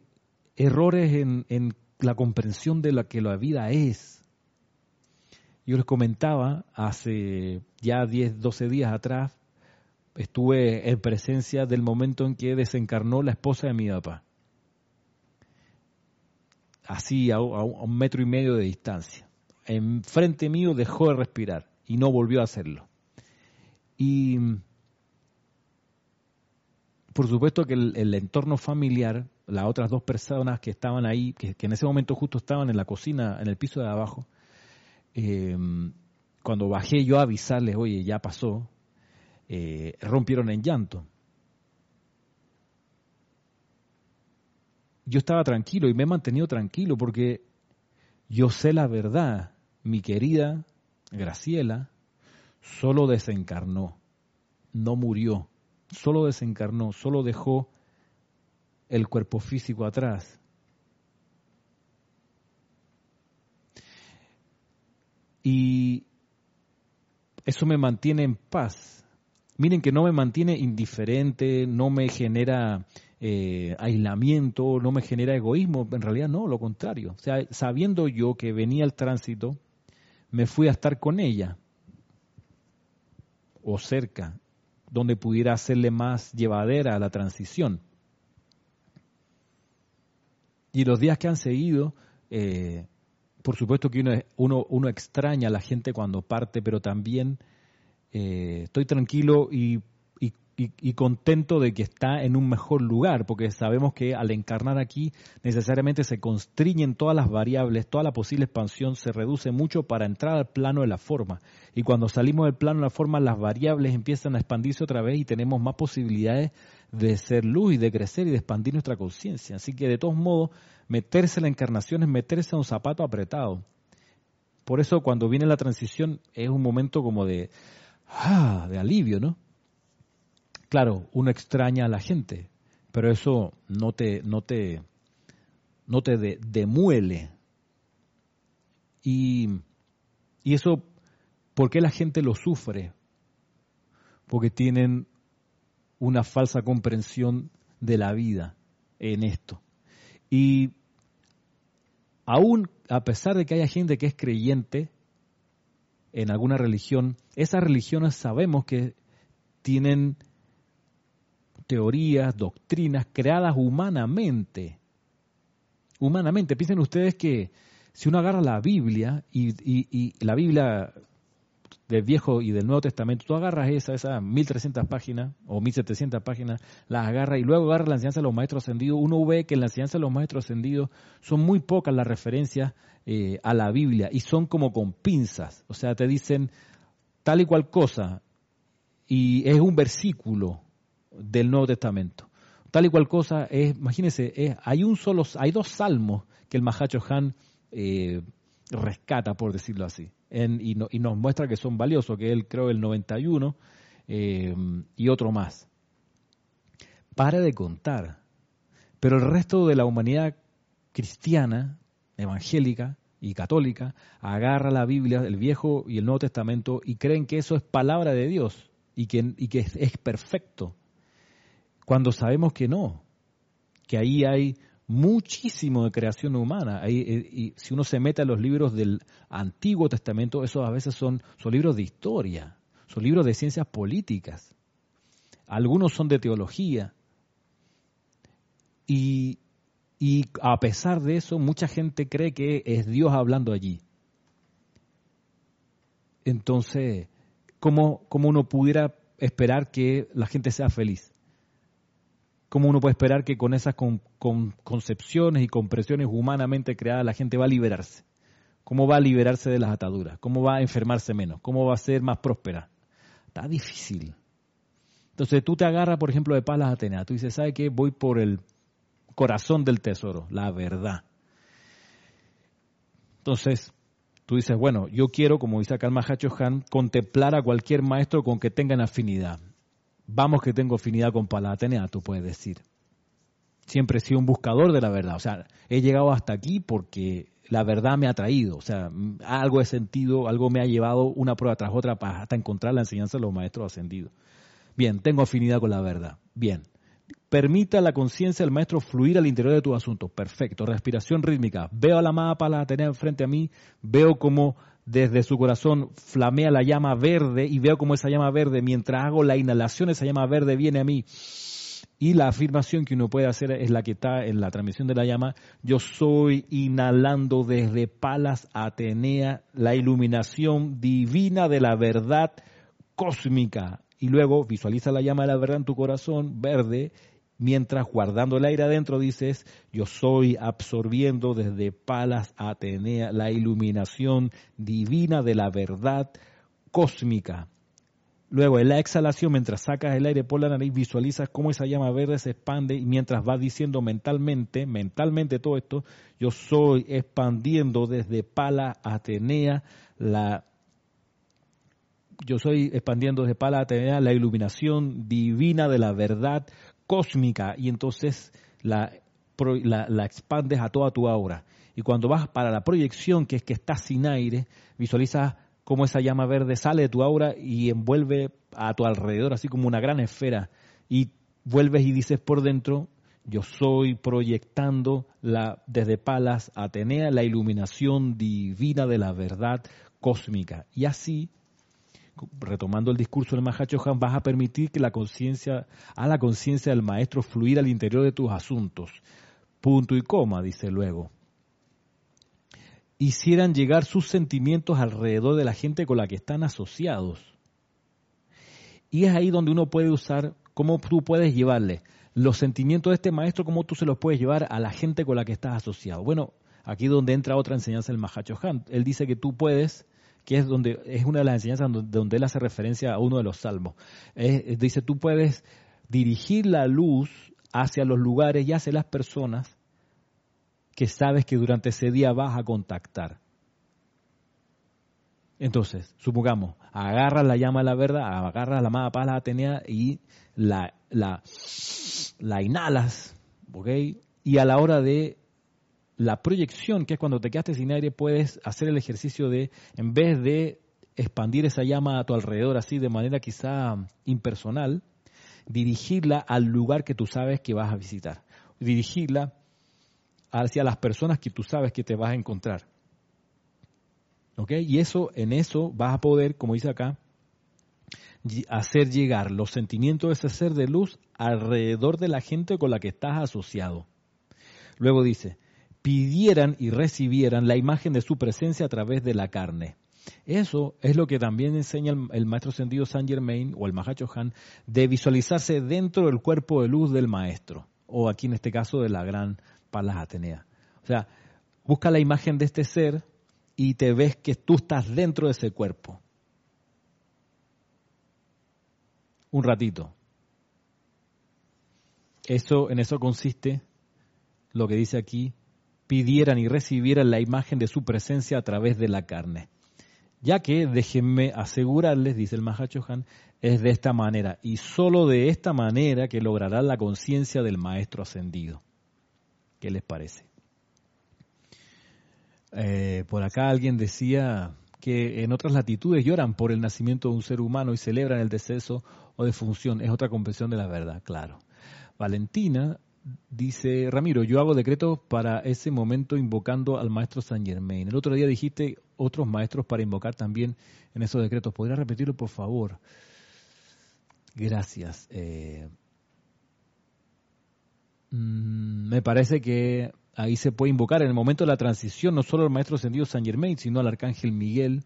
errores en, en la comprensión de lo que la vida es yo les comentaba hace ya 10, 12 días atrás, estuve en presencia del momento en que desencarnó la esposa de mi papá. Así, a, un metro y medio de distancia. Enfrente mío dejó de respirar y no volvió a hacerlo. Y por supuesto que el, entorno familiar, las otras dos personas que estaban ahí, que, en ese momento justo estaban en la cocina, en el piso de abajo, eh, cuando bajé yo a avisarles, oye, ya pasó, eh, rompieron en llanto. Yo estaba tranquilo y me he mantenido tranquilo porque yo sé la verdad. Mi querida Graciela solo desencarnó, no murió, solo desencarnó, solo dejó el cuerpo físico atrás. Y eso me mantiene en paz. Miren que no me mantiene indiferente, no me genera eh, aislamiento, no me genera egoísmo. En realidad no, lo contrario. O sea, sabiendo yo que venía el tránsito, me fui a estar con ella o cerca, donde pudiera hacerle más llevadera a la transición. Y los días que han seguido, eh, por supuesto que uno, uno, extraña a la gente cuando parte, pero también eh, estoy tranquilo y, y, contento de que está en un mejor lugar, porque sabemos que al encarnar aquí necesariamente se constriñen todas las variables, toda la posible expansión se reduce mucho para entrar al plano de la forma. Y cuando salimos del plano de la forma, las variables empiezan a expandirse otra vez y tenemos más posibilidades de ser luz y de crecer y de expandir nuestra conciencia. Así que de todos modos, meterse en la encarnación es meterse en un zapato apretado. Por eso cuando viene la transición es un momento como de, ah, de alivio, ¿no? Claro, uno extraña a la gente, pero eso no te, no te, no te demuele. Y, y eso, ¿por qué la gente lo sufre? Porque tienen una falsa comprensión de la vida en esto. Y aún a pesar de que haya gente que es creyente en alguna religión, esas religiones sabemos que tienen teorías, doctrinas creadas humanamente. Humanamente, piensen ustedes que si uno agarra la Biblia y, la Biblia del Viejo y del Nuevo Testamento, tú agarras esa, esas 1300 páginas o 1700 páginas, las agarras y luego agarras la enseñanza de los maestros ascendidos, uno ve que en la enseñanza de los maestros ascendidos son muy pocas las referencias eh, a la Biblia y son como con pinzas, o sea, te dicen tal y cual cosa y es un versículo del Nuevo Testamento. Tal y cual cosa es, imagínense, hay un solo, hay dos salmos que el Mahacho Han eh, rescata, por decirlo así, y, nos muestra que son valiosos, que él creo el 91 eh, y otro más. Para de contar. Pero el resto de la humanidad cristiana, evangélica y católica, agarra la Biblia, el Viejo y el Nuevo Testamento, y creen que eso es palabra de Dios y que es perfecto cuando sabemos que no, que ahí hay muchísimo de creación humana. Eh, y si uno se mete a los libros del Antiguo Testamento, esos a veces son, son libros de historia, son libros de ciencias políticas, algunos son de teología. Y, y a pesar de eso, mucha gente cree que es Dios hablando allí. Entonces, ¿cómo, cómo uno pudiera esperar que la gente sea feliz? ¿Cómo uno puede esperar que con esas concepciones y compresiones humanamente creadas la gente va a liberarse? ¿Cómo va a liberarse de las ataduras? ¿Cómo va a enfermarse menos? ¿Cómo va a ser más próspera? Está difícil. Entonces tú te agarras, por ejemplo, de Palas Atenea. Tú dices, ¿sabe qué? Voy por el corazón del tesoro, la verdad. Entonces, tú dices, bueno, yo quiero, como dice acá el Mahacho Han, contemplar a cualquier maestro con que tengan afinidad. Vamos que tengo afinidad con Palatenea, tú puedes decir. Siempre he sido un buscador de la verdad. O sea, he llegado hasta aquí porque la verdad me ha traído. O sea, algo he sentido, algo me ha llevado una prueba tras otra hasta encontrar la enseñanza de los maestros ascendidos. Bien, tengo afinidad con la verdad. Bien. Permita la conciencia del maestro fluir al interior de tu asunto. Perfecto. Respiración rítmica. Veo a la amada Palatenea enfrente a mí. Veo como desde su corazón flamea la llama verde y veo como esa llama verde, mientras hago la inhalación, esa llama verde viene a mí. Y la afirmación que uno puede hacer es la que está en la transmisión de la llama. Yo soy inhalando desde Palas Atenea la iluminación divina de la verdad cósmica. Y luego visualiza la llama de la verdad en tu corazón verde mientras guardando el aire adentro dices, yo soy absorbiendo desde Palas Atenea la iluminación divina de la verdad cósmica. Luego, en la exhalación, mientras sacas el aire por la nariz, visualizas cómo esa llama verde se expande y mientras vas diciendo mentalmente, mentalmente todo esto, yo soy expandiendo desde Palas Atenea la yo soy expandiendo desde Palas Atenea la iluminación divina de la verdad cósmica y entonces la, la, expandes a toda tu aura. Y cuando vas para la proyección, que es que estás sin aire, visualizas cómo esa llama verde sale de tu aura y envuelve a tu alrededor, así como una gran esfera. Y vuelves y dices por dentro, yo soy proyectando la, desde Palas Atenea la iluminación divina de la verdad cósmica. Y así retomando el discurso del Mahachohan, vas a permitir que la conciencia, a la conciencia del maestro fluir al interior de tus asuntos. Punto y coma, dice luego. Hicieran llegar sus sentimientos alrededor de la gente con la que están asociados. Y es ahí donde uno puede usar cómo tú puedes llevarle los sentimientos de este maestro, cómo tú se los puedes llevar a la gente con la que estás asociado. Bueno, aquí donde entra otra enseñanza del Mahacho Han. Él dice que tú puedes que es donde es una de las enseñanzas donde, él hace referencia a uno de los salmos. dice, tú puedes dirigir la luz hacia los lugares y hacia las personas que sabes que durante ese día vas a contactar. Entonces, supongamos, agarras la llama de la verdad, agarras la amada paz la Atenea y la, la, la inhalas, ¿ok? Y a la hora de la proyección, que es cuando te quedaste sin aire, puedes hacer el ejercicio de, en vez de expandir esa llama a tu alrededor así de manera quizá impersonal, dirigirla al lugar que tú sabes que vas a visitar. Dirigirla hacia las personas que tú sabes que te vas a encontrar. ¿Ok? Y eso, en eso vas a poder, como dice acá, hacer llegar los sentimientos de ese ser de luz alrededor de la gente con la que estás asociado. Luego dice, pidieran y recibieran la imagen de su presencia a través de la carne. Eso es lo que también enseña el, maestro sentido Saint Germain o el Mahacho Han de visualizarse dentro del cuerpo de luz del maestro, o aquí en este caso de la gran Palas Atenea. O sea, busca la imagen de este ser y te ves que tú estás dentro de ese cuerpo. Un ratito. Eso, en eso consiste lo que dice aquí pidieran y recibieran la imagen de su presencia a través de la carne. Ya que, déjenme asegurarles, dice el Mahachohan, es de esta manera, y sólo de esta manera que lograrán la conciencia del Maestro ascendido. ¿Qué les parece? Eh, por acá alguien decía que en otras latitudes lloran por el nacimiento de un ser humano y celebran el deceso o defunción. Es otra comprensión de la verdad, claro. Valentina Dice Ramiro, yo hago decretos para ese momento invocando al maestro Saint Germain. El otro día dijiste otros maestros para invocar también en esos decretos. ¿Podría repetirlo, por favor? Gracias. Eh, mm, me parece que ahí se puede invocar en el momento de la transición no solo al maestro ascendido Saint Germain, sino al arcángel Miguel,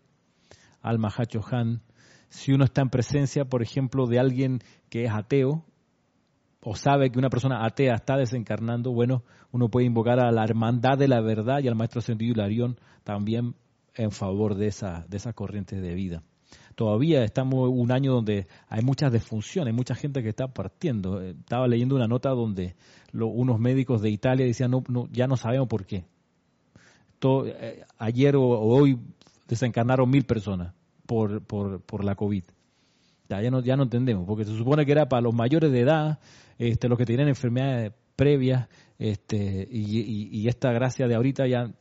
al Mahacho Han. Si uno está en presencia, por ejemplo, de alguien que es ateo, o sabe que una persona atea está desencarnando, bueno, uno puede invocar a la hermandad de la verdad y al maestro sentido Hilarión también en favor de esa, de esas corrientes de vida. Todavía estamos un año donde hay muchas defunciones, mucha gente que está partiendo. Estaba leyendo una nota donde unos médicos de Italia decían, no, no, ya no sabemos por qué. Eh, ayer o, hoy desencarnaron mil personas por, por, por la COVID. Ya, no, ya no entendemos, porque se supone que era para los mayores de edad, este, los que tienen enfermedades previas, este, y, esta gracia de ahorita ya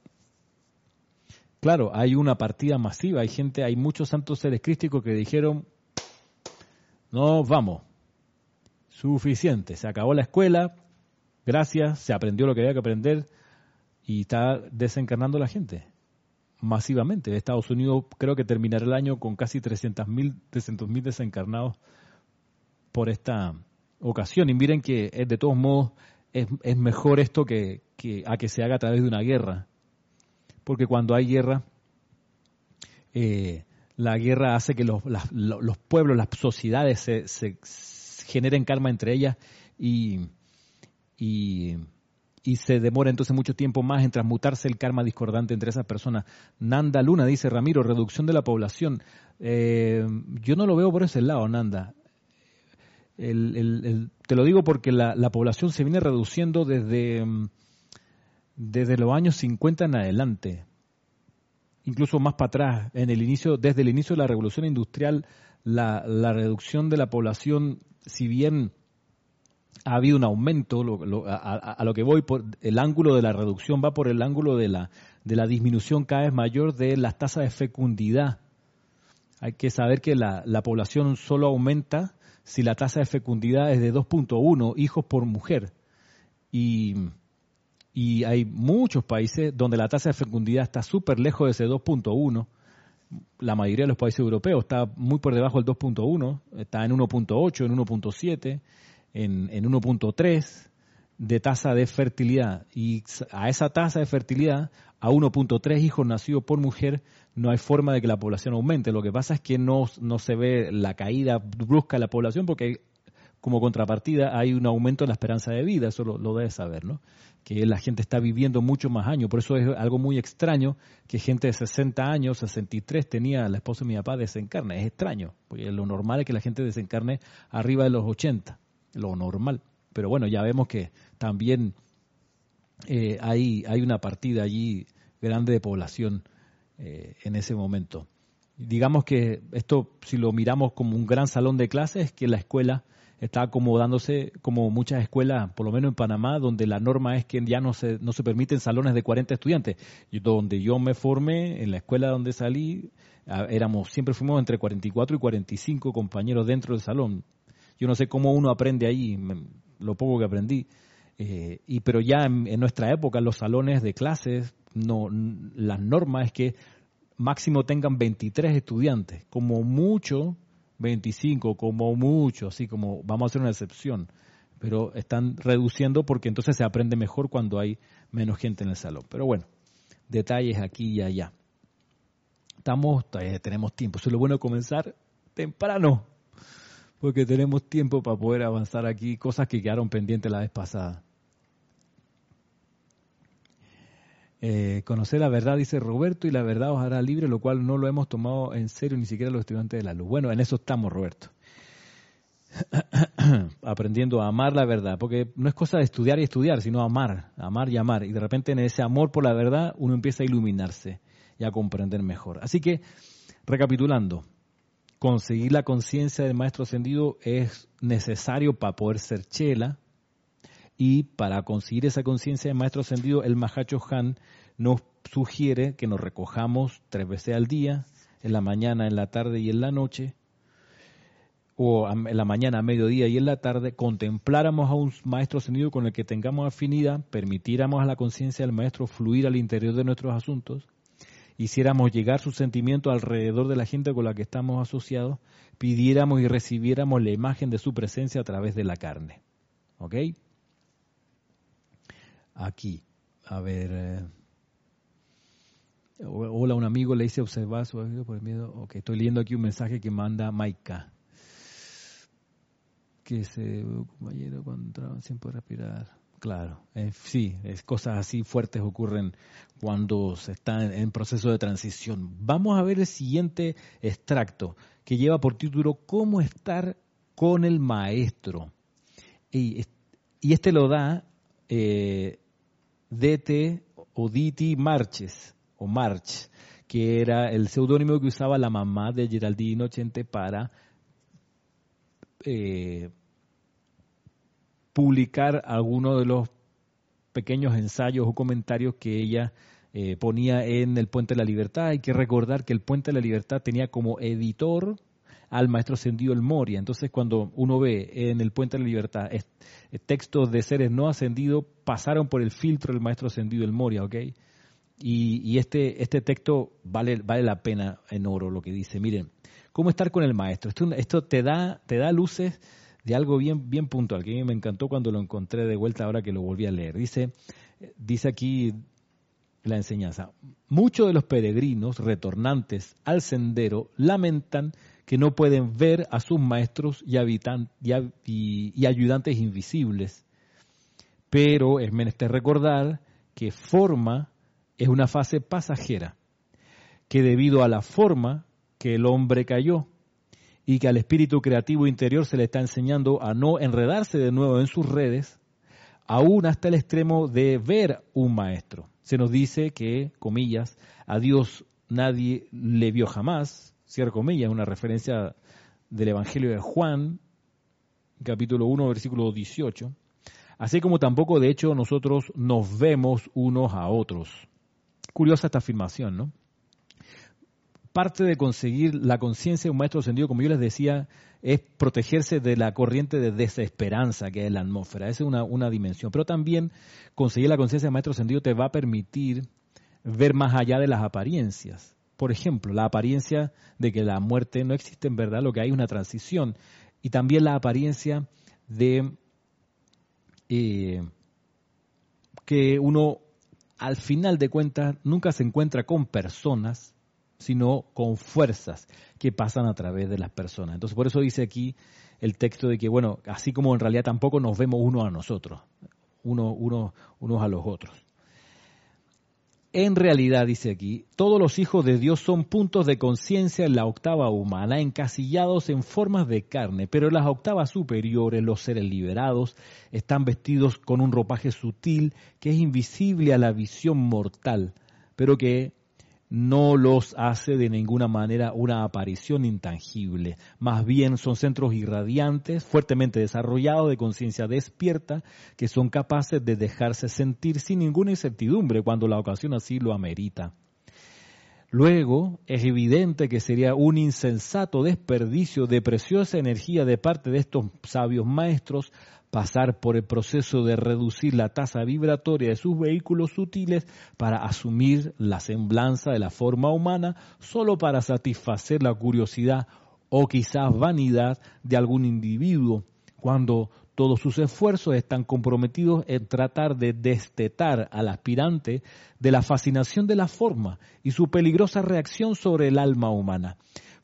Claro, hay una partida masiva, hay gente, hay muchos santos seres crísticos que dijeron, no, vamos, suficiente, se acabó la escuela, gracias, se aprendió lo que había que aprender y está desencarnando la gente masivamente. Estados Unidos creo que terminará el año con casi 300.000 desencarnados por esta ocasión. Y miren que es, de todos modos es, es mejor esto que, que, a que se haga a través de una guerra. Porque cuando hay guerra, eh, la guerra hace que los, los pueblos, las sociedades se, se, generen karma entre ellas y y se demora entonces mucho tiempo más en transmutarse el karma discordante entre esas personas. Nanda Luna dice, Ramiro, reducción de la población. Eh, yo no lo veo por ese lado, Nanda. te lo digo porque la, población se viene reduciendo desde, mm, desde los años 50 en adelante, incluso más para atrás. En el inicio, desde el inicio de la revolución industrial, la, la reducción de la población, si bien ha habido un aumento, a, lo que voy, por el ángulo de la reducción va por el ángulo de la, de la disminución cada vez mayor de las tasas de fecundidad. Hay que saber que la, población solo aumenta si la tasa de fecundidad es de 2.1 hijos por mujer. Y, y hay muchos países donde la tasa de fecundidad está súper lejos de ese 2.1 la mayoría de los países europeos está muy por debajo del 2.1, está en 1.8, en 1.7, en, en 1.3 de tasa de fertilidad. Y a esa tasa de fertilidad, a 1.3 hijos nacidos por mujer, no hay forma de que la población aumente. Lo que pasa es que no, no se ve la caída brusca de la población porque como contrapartida hay un aumento en la esperanza de vida, eso lo, debes saber, ¿no? Que la gente está viviendo mucho más años, por eso es algo muy extraño que gente de 60 años, 63 tenía la esposa de mi papá desencarne, es extraño, porque lo normal es que la gente desencarne arriba de los 80, lo normal. Pero bueno, ya vemos que también eh, hay, hay una partida allí grande de población eh, en ese momento. Digamos que esto, si lo miramos como un gran salón de clases, que la escuela está acomodándose como muchas escuelas, por lo menos en Panamá, donde la norma es que ya no se, no se permiten salones de 40 estudiantes. Y donde yo me formé, en la escuela donde salí, éramos siempre fuimos entre 44 y 45 compañeros dentro del salón. Yo no sé cómo uno aprende ahí, lo poco que aprendí. Eh, y pero ya en, nuestra época los salones de clases no la norma es que máximo tengan 23 estudiantes como mucho 25 como mucho, así como vamos a hacer una excepción, pero están reduciendo porque entonces se aprende mejor cuando hay menos gente en el salón. Pero bueno, detalles aquí y allá. Estamos, tenemos tiempo. Eso es lo bueno de comenzar temprano, porque tenemos tiempo para poder avanzar aquí, cosas que quedaron pendientes la vez pasada. Eh, conocer la verdad, dice Roberto, y la verdad os hará libre, lo cual no lo hemos tomado en serio ni siquiera los estudiantes de la luz. Bueno, en eso estamos, Roberto. Aprendiendo a amar la verdad, porque no es cosa de estudiar y estudiar, sino amar, amar y amar. Y de repente en ese amor por la verdad uno empieza a iluminarse y a comprender mejor. Así que, recapitulando, conseguir la conciencia del maestro ascendido es necesario para poder ser chela, y para conseguir esa conciencia de maestro ascendido, el Mahacho Han nos sugiere que nos recojamos tres veces al día, en la mañana, en la tarde y en la noche, o en la mañana, a mediodía y en la tarde, contempláramos a un maestro ascendido con el que tengamos afinidad, permitiéramos a la conciencia del maestro fluir al interior de nuestros asuntos, hiciéramos llegar su sentimiento alrededor de la gente con la que estamos asociados, pidiéramos y recibiéramos la imagen de su presencia a través de la carne. ¿Ok? aquí. A ver. Eh, hola, un amigo le dice observar su por el miedo. Ok, estoy leyendo aquí un mensaje que manda Maika. Que se compañero cuando poder respirar. Claro, eh, sí, es, cosas así fuertes ocurren cuando se está en, proceso de transición. Vamos a ver el siguiente extracto que lleva por título ¿Cómo estar con el maestro? Y, este lo da eh, DT o DT Marches, o March, que era el seudónimo que usaba la mamá de Geraldine Chente para eh, publicar algunos de los pequeños ensayos o comentarios que ella eh, ponía en el Puente de la Libertad. Hay que recordar que el Puente de la Libertad tenía como editor al maestro ascendido el Moria. Entonces, cuando uno ve en el Puente de la Libertad textos de seres no ascendidos, pasaron por el filtro del maestro ascendido el Moria, ¿ok? Y, este, este texto vale, vale la pena en oro lo que dice. Miren, ¿cómo estar con el maestro? Esto, esto te, da, te da luces de algo bien, bien puntual, que a mí me encantó cuando lo encontré de vuelta ahora que lo volví a leer. Dice, dice aquí la enseñanza, muchos de los peregrinos retornantes al sendero lamentan que no pueden ver a sus maestros y, y, ayudantes invisibles. Pero es menester recordar que forma es una fase pasajera, que debido a la forma que el hombre cayó y que al espíritu creativo interior se le está enseñando a no enredarse de nuevo en sus redes, aún hasta el extremo de ver un maestro. Se nos dice que, comillas, a Dios nadie le vio jamás, cierro comillas, una referencia del Evangelio de Juan, capítulo 1, versículo 18, así como tampoco de hecho nosotros nos vemos unos a otros. Curiosa esta afirmación, ¿no? Parte de conseguir la conciencia de un maestro ascendido, como yo les decía, es protegerse de la corriente de desesperanza que es la atmósfera. Esa es una, una dimensión. Pero también conseguir la conciencia de maestro ascendido te va a permitir ver más allá de las apariencias por ejemplo, la apariencia de que la muerte no existe en verdad, lo que hay es una transición, y también la apariencia de eh, que uno al final de cuentas nunca se encuentra con personas, sino con fuerzas que pasan a través de las personas. Entonces, por eso dice aquí el texto de que, bueno, así como en realidad tampoco nos vemos unos a nosotros, uno, uno, unos a los otros. En realidad, dice aquí, todos los hijos de Dios son puntos de conciencia en la octava humana, encasillados en formas de carne, pero en las octavas superiores, los seres liberados, están vestidos con un ropaje sutil que es invisible a la visión mortal, pero que no los hace de ninguna manera una aparición intangible. Más bien son centros irradiantes, fuertemente desarrollados de conciencia despierta, que son capaces de dejarse sentir sin ninguna incertidumbre cuando la ocasión así lo amerita. Luego, es evidente que sería un insensato desperdicio de preciosa energía de parte de estos sabios maestros pasar por el proceso de reducir la tasa vibratoria de sus vehículos sutiles para asumir la semblanza de la forma humana solo para satisfacer la curiosidad o quizás vanidad de algún individuo, cuando todos sus esfuerzos están comprometidos en tratar de destetar al aspirante de la fascinación de la forma y su peligrosa reacción sobre el alma humana.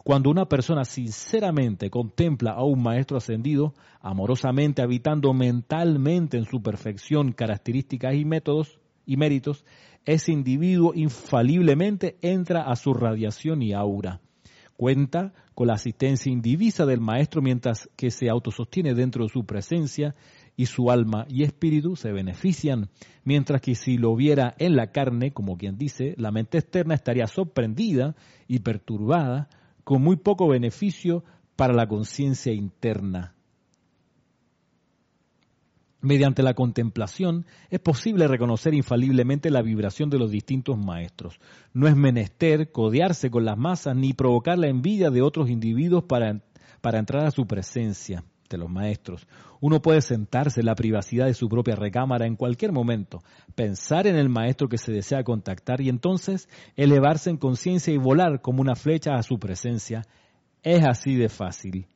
Cuando una persona sinceramente contempla a un maestro ascendido, amorosamente habitando mentalmente en su perfección características y métodos y méritos, ese individuo infaliblemente entra a su radiación y aura. Cuenta con la asistencia indivisa del maestro mientras que se autosostiene dentro de su presencia y su alma y espíritu se benefician, mientras que si lo viera en la carne, como quien dice, la mente externa estaría sorprendida y perturbada con muy poco beneficio para la conciencia interna. Mediante la contemplación es posible reconocer infaliblemente la vibración de los distintos maestros. No es menester codearse con las masas ni provocar la envidia de otros individuos para, para entrar a su presencia de los maestros. Uno puede sentarse en la privacidad de su propia recámara en cualquier momento, pensar en el maestro que se desea contactar y entonces elevarse en conciencia y volar como una flecha a su presencia. Es así de fácil.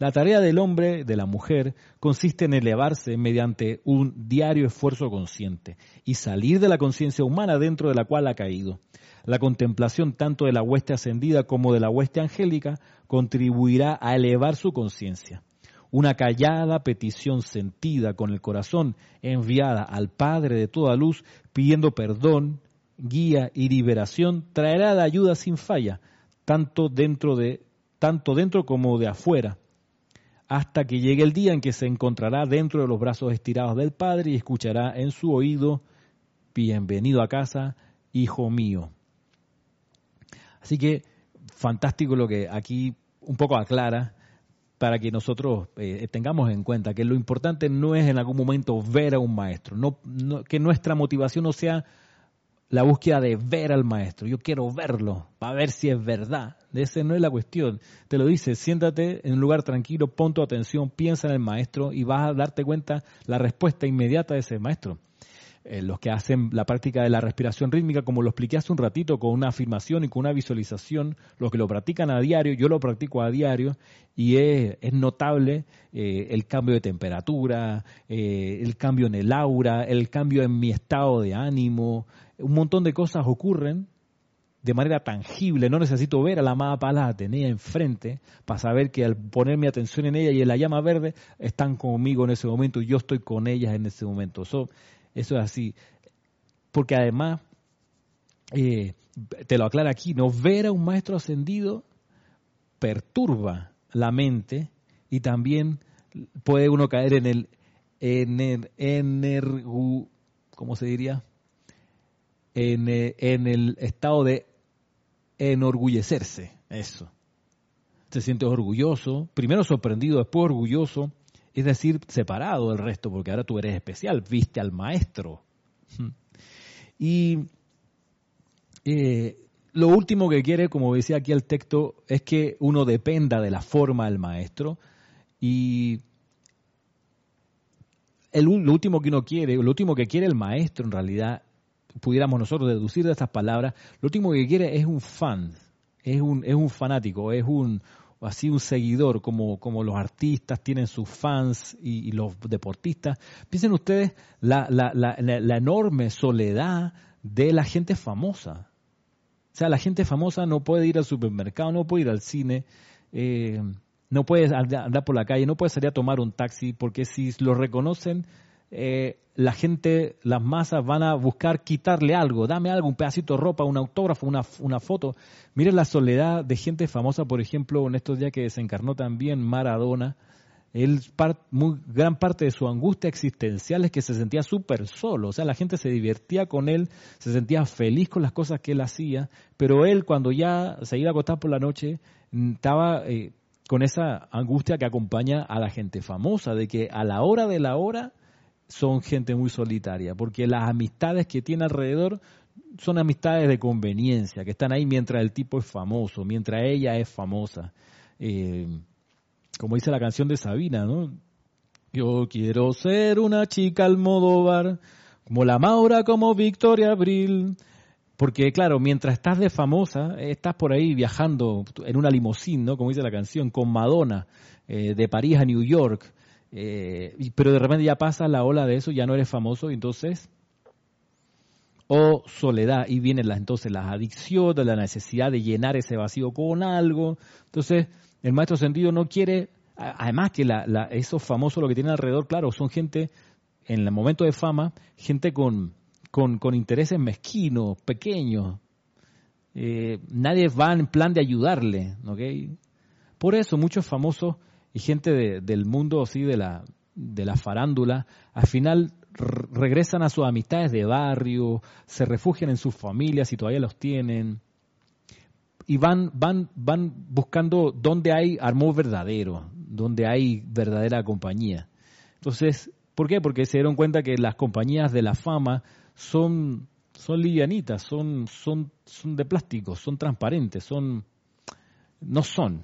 La tarea del hombre, de la mujer, consiste en elevarse mediante un diario esfuerzo consciente y salir de la conciencia humana dentro de la cual ha caído. La contemplación tanto de la hueste ascendida como de la hueste angélica contribuirá a elevar su conciencia. Una callada petición sentida con el corazón enviada al Padre de toda luz pidiendo perdón, guía y liberación traerá la ayuda sin falla, tanto dentro de tanto dentro como de afuera, hasta que llegue el día en que se encontrará dentro de los brazos estirados del Padre y escuchará en su oído, bienvenido a casa, hijo mío. Así que fantástico lo que aquí un poco aclara para que nosotros eh, tengamos en cuenta que lo importante no es en algún momento ver a un maestro, no, que nuestra motivación no sea la búsqueda de ver al maestro, yo quiero verlo, para ver si es verdad. Esa no es la cuestión. Te lo dice, siéntate en un lugar tranquilo, pon tu atención, piensa en el maestro y vas a darte cuenta la respuesta inmediata de ese maestro. Eh, los que hacen la práctica de la respiración rítmica, como lo expliqué hace un ratito, con una afirmación y con una visualización, los que lo practican a diario, yo lo practico a diario, y es, notable eh, el cambio de temperatura, eh, el cambio en el aura, el cambio en mi estado de ánimo, un montón de cosas ocurren de manera tangible, no necesito ver a la amada Palas Atenea enfrente para saber que al poner mi atención en ella y en la llama verde están conmigo en ese momento yo estoy con ellas en ese momento. Eso es así. Porque además, eh, te lo aclara aquí, no ver a un maestro ascendido perturba la mente y también puede uno caer en el, en el, en el ¿cómo se diría? En el, en el estado de enorgullecerse, eso. Se siente orgulloso, primero sorprendido, después orgulloso, es decir, separado del resto, porque ahora tú eres especial, viste al maestro. Y eh, lo último que quiere, como decía aquí el texto, es que uno dependa de la forma del maestro y el, lo último que uno quiere, lo último que quiere el maestro en realidad, pudiéramos nosotros deducir de estas palabras, lo último que quiere es un fan, es un, es un fanático, es un, así un seguidor, como, como los artistas tienen sus fans y, los deportistas. Piensen ustedes la, la, la, la, enorme soledad de la gente famosa. O sea, la gente famosa no puede ir al supermercado, no puede ir al cine. Eh, no puedes andar por la calle, no puedes salir a tomar un taxi, porque si lo reconocen, eh, la gente, las masas van a buscar quitarle algo, dame algo, un pedacito de ropa, un autógrafo, una, una foto. Miren la soledad de gente famosa, por ejemplo, en estos días que desencarnó también Maradona. Él, muy, gran parte de su angustia existencial es que se sentía súper solo, o sea, la gente se divertía con él, se sentía feliz con las cosas que él hacía, pero él cuando ya se iba a acostar por la noche, mm, estaba eh, con esa angustia que acompaña a la gente famosa, de que a la hora de la hora son gente muy solitaria, porque las amistades que tiene alrededor son amistades de conveniencia, que están ahí mientras el tipo es famoso, mientras ella es famosa. Eh, como dice la canción de Sabina, ¿no? Yo quiero ser una chica al modo bar, como la Maura, como Victoria Abril. Porque claro, mientras estás de famosa, estás por ahí viajando en una limusín, ¿no? Como dice la canción, con Madonna, eh, de París a New York, eh, pero de repente ya pasa la ola de eso, ya no eres famoso, entonces, o soledad, y vienen las, entonces las adicciones, la necesidad de llenar ese vacío con algo. Entonces, el maestro sentido no quiere, además que la, esos famosos lo que tienen alrededor, claro, son gente, en el momento de fama, gente con, con, con intereses mezquinos, pequeños. Eh, nadie va en plan de ayudarle, ¿ok? Por eso muchos famosos y gente del mundo así de la, de la farándula, al final regresan a sus amistades de barrio, se refugian en sus familias si todavía los tienen, y van, van, van buscando dónde hay amor verdadero, donde hay verdadera compañía. Entonces, ¿por qué? Porque se dieron cuenta que las compañías de la fama son, son livianitas, son, son, son de plástico, son transparentes, son, no son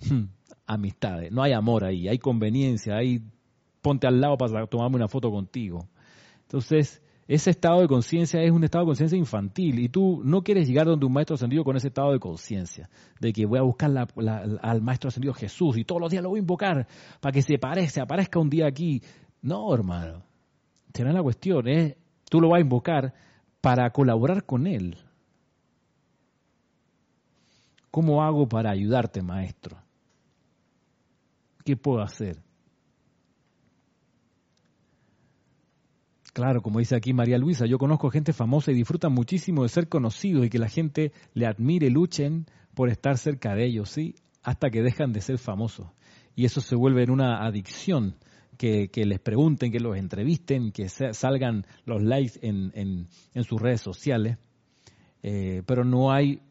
amistades, no hay amor ahí, hay conveniencia, hay ponte al lado para tomarme una foto contigo. Entonces, ese estado de conciencia es un estado de conciencia infantil y tú no quieres llegar donde un maestro ascendido con ese estado de conciencia, de que voy a buscar al maestro ascendido Jesús y todos los días lo voy a invocar para que se parezca, aparezca un día aquí. No, hermano, será la cuestión, es, tú lo vas a invocar para colaborar con él. ¿Cómo hago para ayudarte, maestro? ¿Qué puedo hacer? Claro, como dice aquí María Luisa, yo conozco gente famosa y disfrutan muchísimo de ser conocidos y que la gente le admire, luchen por estar cerca de ellos, ¿sí? Hasta que dejan de ser famosos. Y eso se vuelve en una adicción, que, les pregunten, que los entrevisten, que salgan los likes en, sus redes sociales. Eh, pero no hay,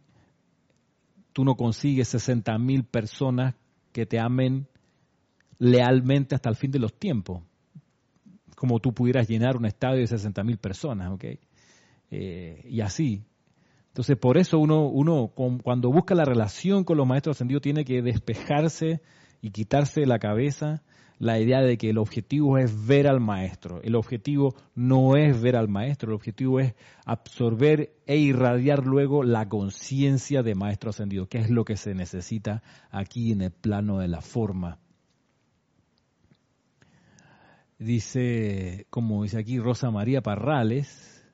tú no consigues 60 mil personas que te amen lealmente hasta el fin de los tiempos, como tú pudieras llenar un estadio de 60 mil personas, ¿ok? Eh, y así. Entonces, por eso uno, uno cuando busca la relación con los maestros ascendidos tiene que despejarse y quitarse de la cabeza la idea de que el objetivo es ver al maestro. El objetivo no es ver al maestro, el objetivo es absorber e irradiar luego la conciencia de maestro ascendido, que es lo que se necesita aquí en el plano de la forma. Dice, como dice aquí Rosa María Parrales,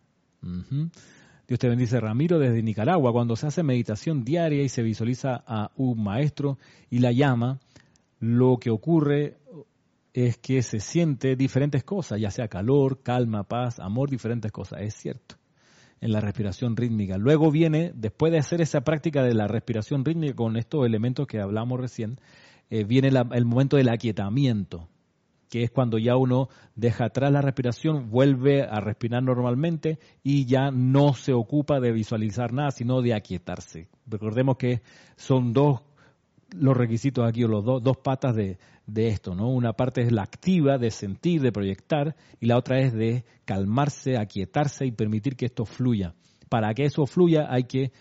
Dios te bendice Ramiro desde Nicaragua, cuando se hace meditación diaria y se visualiza a un maestro y la llama, lo que ocurre es que se siente diferentes cosas, ya sea calor, calma, paz, amor, diferentes cosas, es cierto, en la respiración rítmica. Luego viene, después de hacer esa práctica de la respiración rítmica con estos elementos que hablamos recién, eh, viene el momento del aquietamiento que es cuando ya uno deja atrás la respiración, vuelve a respirar normalmente y ya no se ocupa de visualizar nada, sino de aquietarse. Recordemos que son dos los requisitos aquí, o los dos, patas de, de esto, ¿no? Una parte es la activa de sentir, de proyectar, y la otra es de calmarse, aquietarse y permitir que esto fluya. Para que eso fluya hay que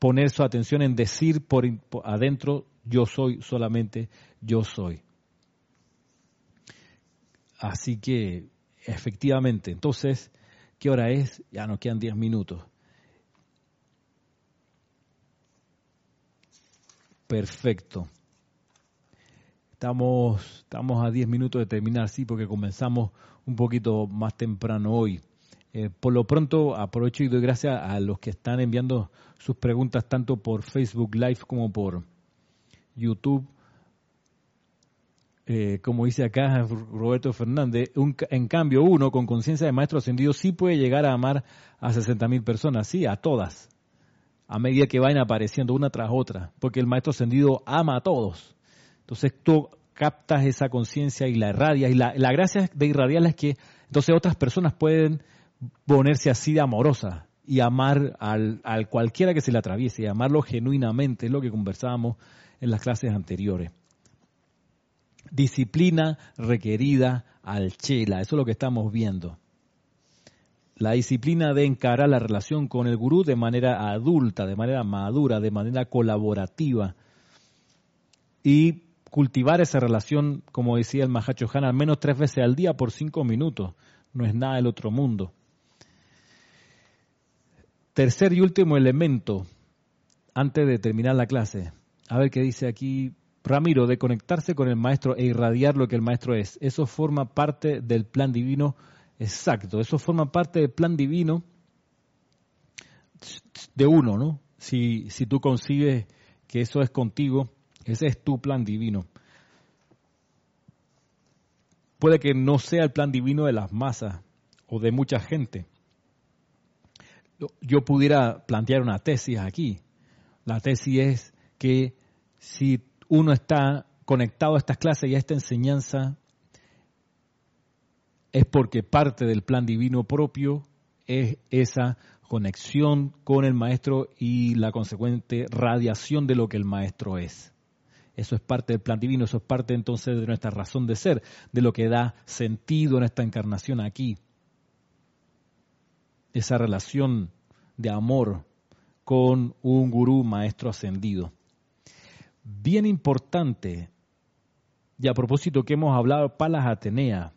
poner su atención en decir por adentro, yo soy, solamente yo soy. Así que, efectivamente, entonces, ¿qué hora es? Ya nos quedan 10 minutos. Perfecto. Estamos, estamos a 10 minutos de terminar, sí, porque comenzamos un poquito más temprano hoy. Eh, por lo pronto, aprovecho y doy gracias a los que están enviando sus preguntas tanto por Facebook Live como por YouTube. Eh, como dice acá Roberto Fernández, en cambio uno con conciencia de maestro ascendido sí puede llegar a amar a 60.000 personas, sí, a todas, a medida que vayan apareciendo una tras otra, porque el maestro ascendido ama a todos. Entonces tú captas esa conciencia y la irradias, y la, gracia de irradiarla es que entonces otras personas pueden ponerse así de amorosa y amar al, al cualquiera que se le atraviese, y amarlo genuinamente, es lo que conversábamos en las clases anteriores disciplina requerida al chela. Eso es lo que estamos viendo. La disciplina de encarar la relación con el gurú de manera adulta, de manera madura, de manera colaborativa. Y cultivar esa relación, como decía el Mahacho Han, al menos tres veces al día por cinco minutos. No es nada del otro mundo. Tercer y último elemento, antes de terminar la clase. A ver qué dice aquí Ramiro, de conectarse con el maestro e irradiar lo que el maestro es. Eso forma parte del plan divino exacto. Eso forma parte del plan divino de uno, ¿no? Si, si tú consigues que eso es contigo, ese es tu plan divino. Puede que no sea el plan divino de las masas o de mucha gente. Yo pudiera plantear una tesis aquí. La tesis es que si uno está conectado a estas clases y a esta enseñanza, es porque parte del plan divino propio es esa conexión con el maestro y la consecuente radiación de lo que el maestro es. Eso es parte del plan divino, eso es parte entonces de nuestra razón de ser, de lo que da sentido en esta encarnación aquí. Esa relación de amor con un gurú maestro ascendido bien importante, y a propósito que hemos hablado, Palas Atenea,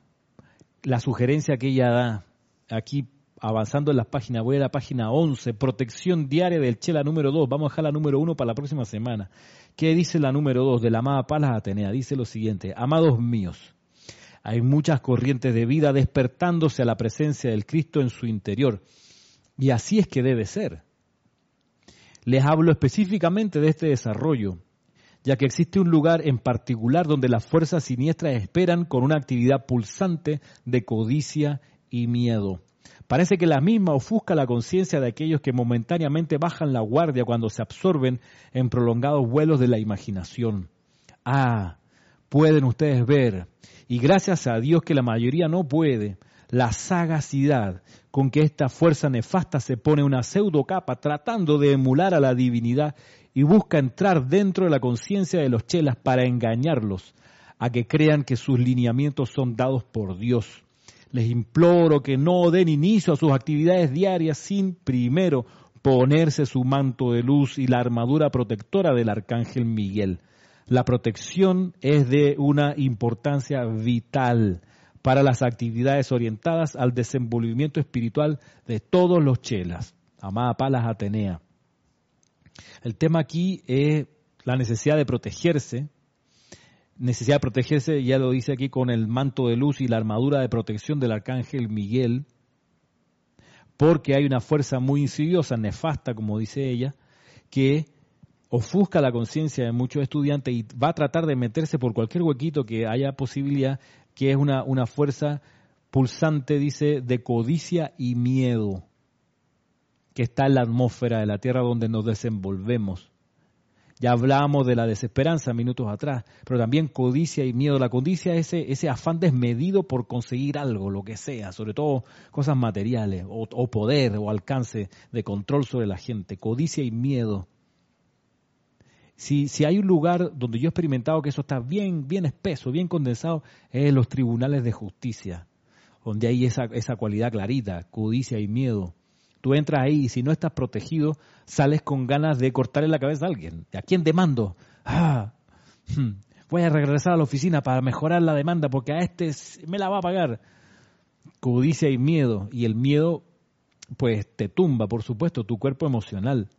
la sugerencia que ella da, aquí avanzando en las páginas, voy a la página 11, protección diaria del Chela número 2, vamos a dejar la número 1 para la próxima semana. ¿Qué dice la número 2 de la amada Palas Atenea? Dice lo siguiente, amados míos, hay muchas corrientes de vida despertándose a la presencia del Cristo en su interior, y así es que debe ser. Les hablo específicamente de este desarrollo, ya que existe un lugar en particular donde las fuerzas siniestras esperan con una actividad pulsante de codicia y miedo. Parece que la misma ofusca la conciencia de aquellos que momentáneamente bajan la guardia cuando se absorben en prolongados vuelos de la imaginación. Ah, pueden ustedes ver, y gracias a Dios que la mayoría no puede, la sagacidad con que esta fuerza nefasta se pone una pseudo capa tratando de emular a la divinidad y busca entrar dentro de la conciencia de los chelas para engañarlos a que crean que sus lineamientos son dados por Dios. Les imploro que no den inicio a sus actividades diarias sin primero ponerse su manto de luz y la armadura protectora del arcángel Miguel. La protección es de una importancia vital para las actividades orientadas al desenvolvimiento espiritual de todos los chelas. Amada Palas Atenea. El tema aquí es la necesidad de protegerse, necesidad de protegerse, ya lo dice aquí, con el manto de luz y la armadura de protección del arcángel Miguel, porque hay una fuerza muy insidiosa, nefasta, como dice ella, que ofusca la conciencia de muchos estudiantes y va a tratar de meterse por cualquier huequito que haya posibilidad, que es una, una fuerza pulsante, dice, de codicia y miedo que está en la atmósfera de la Tierra donde nos desenvolvemos. Ya hablábamos de la desesperanza minutos atrás, pero también codicia y miedo. La codicia es ese, afán desmedido por conseguir algo, lo que sea, sobre todo cosas materiales, o, o poder, o alcance de control sobre la gente. Codicia y miedo. Si, si, hay un lugar donde yo he experimentado que eso está bien, bien espeso, bien condensado, es en los tribunales de justicia, donde hay esa, esa cualidad clarita, codicia y miedo. Tú entras ahí y si no estás protegido, sales con ganas de cortarle la cabeza a alguien. ¿A quién demando? Ah, hmm, voy a regresar a la oficina para mejorar la demanda porque a este me la va a pagar. Codicia y miedo. Y el miedo, pues te tumba, por supuesto, tu cuerpo emocional.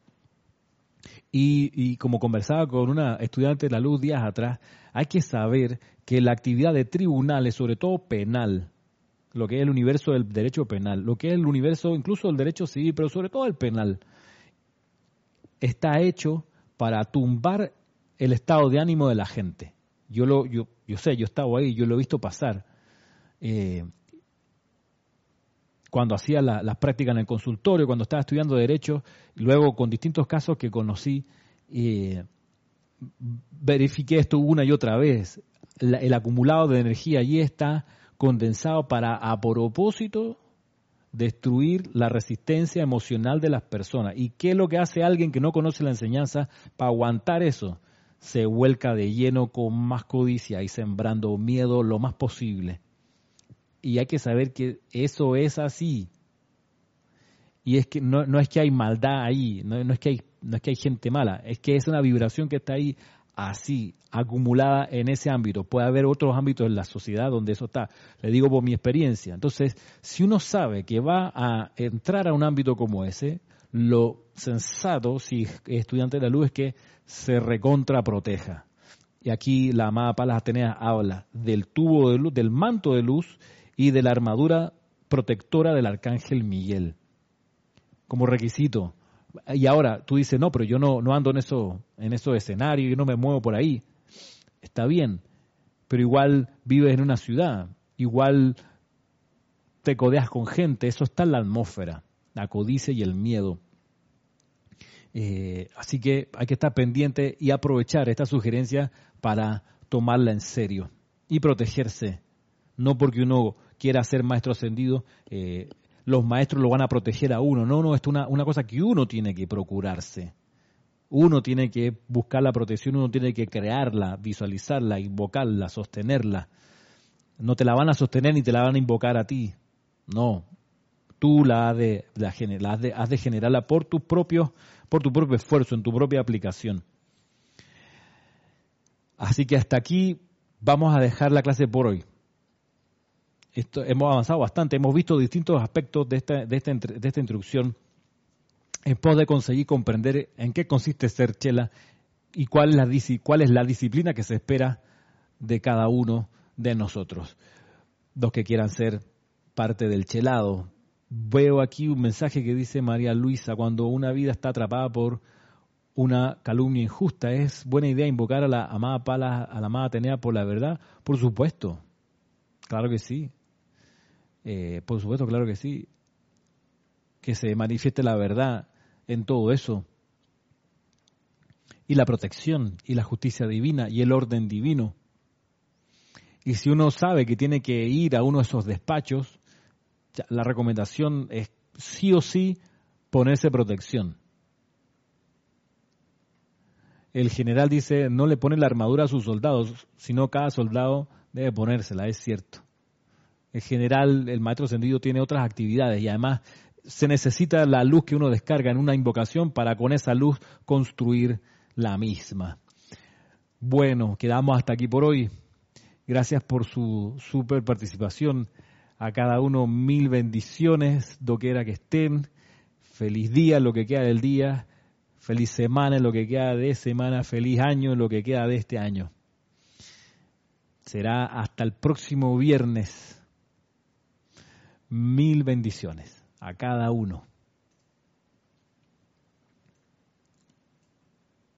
Y, y, como conversaba con una estudiante de la luz días atrás, hay que saber que la actividad de tribunales, sobre todo penal, lo que es el universo del derecho penal, lo que es el universo incluso del derecho civil, pero sobre todo el penal, está hecho para tumbar el estado de ánimo de la gente. Yo lo, yo, yo sé, yo estaba ahí, yo lo he visto pasar. Eh, cuando hacía las prácticas en el consultorio, cuando estaba estudiando Derecho, luego con distintos casos que conocí, eh, verifiqué esto una y otra vez. el acumulado de energía allí está condensado para, a propósito, destruir la resistencia emocional de las personas. ¿Y qué es lo que hace alguien que no conoce la enseñanza para aguantar eso? Se vuelca de lleno con más codicia y sembrando miedo lo más posible y hay que saber que eso es así. Y es que no, no es que hay maldad ahí, no, es que hay, no es que hay gente mala, es que es una vibración que está ahí así, acumulada en ese ámbito. Puede haber otros ámbitos en la sociedad donde eso está. Le digo por mi experiencia. Entonces, si uno sabe que va a entrar a un ámbito como ese, lo sensato, si es estudiante de la luz, es que se recontra proteja. Y aquí la amada Palas Atenea habla del tubo de luz, del manto de luz y de la armadura protectora del arcángel Miguel como requisito. Y ahora tú dices, no, pero yo no, no ando en eso, en esos escenarios, yo no me muevo por ahí. Está bien, pero igual vives en una ciudad, igual te codeas con gente, eso está en la atmósfera, la codicia y el miedo. Eh, así que hay que estar pendiente y aprovechar esta sugerencia para tomarla en serio y protegerse. No porque uno quiera ser maestro ascendido, eh, los maestros lo van a proteger a uno. No, no, esto es una, una cosa que uno tiene que procurarse. Uno tiene que buscar la protección, uno tiene que crearla, visualizarla, invocarla, sostenerla. No te la van a sostener ni te la van a invocar a ti. No. Tú la has de, la, has de, has de generarla por tu, propio, por tu propio esfuerzo, en tu propia aplicación. Así que hasta aquí vamos a dejar la clase por hoy hemos avanzado bastante, hemos visto distintos aspectos de esta, de esta, de esta introducción en pos de conseguir comprender en qué consiste ser chela y cuál es, la, cuál es la disciplina que se espera de cada uno de nosotros, los que quieran ser parte del chelado. Veo aquí un mensaje que dice María Luisa, cuando una vida está atrapada por una calumnia injusta, ¿es buena idea invocar a la amada Pala, a la amada Atenea por la verdad? Por supuesto, claro que sí. Eh, por supuesto, claro que sí. Que se manifieste la verdad en todo eso. Y la protección y la justicia divina y el orden divino. Y si uno sabe que tiene que ir a uno de esos despachos, la recomendación es sí o sí ponerse protección. El general dice, no le pone la armadura a sus soldados, sino cada soldado debe ponérsela, es cierto. En general, el maestro ascendido tiene otras actividades y además se necesita la luz que uno descarga en una invocación para con esa luz construir la misma. Bueno, quedamos hasta aquí por hoy. Gracias por su super participación. A cada uno mil bendiciones, doquiera que estén. Feliz día lo que queda del día. Feliz semana en lo que queda de semana. Feliz año en lo que queda de este año. Será hasta el próximo viernes. Mil bendiciones a cada uno.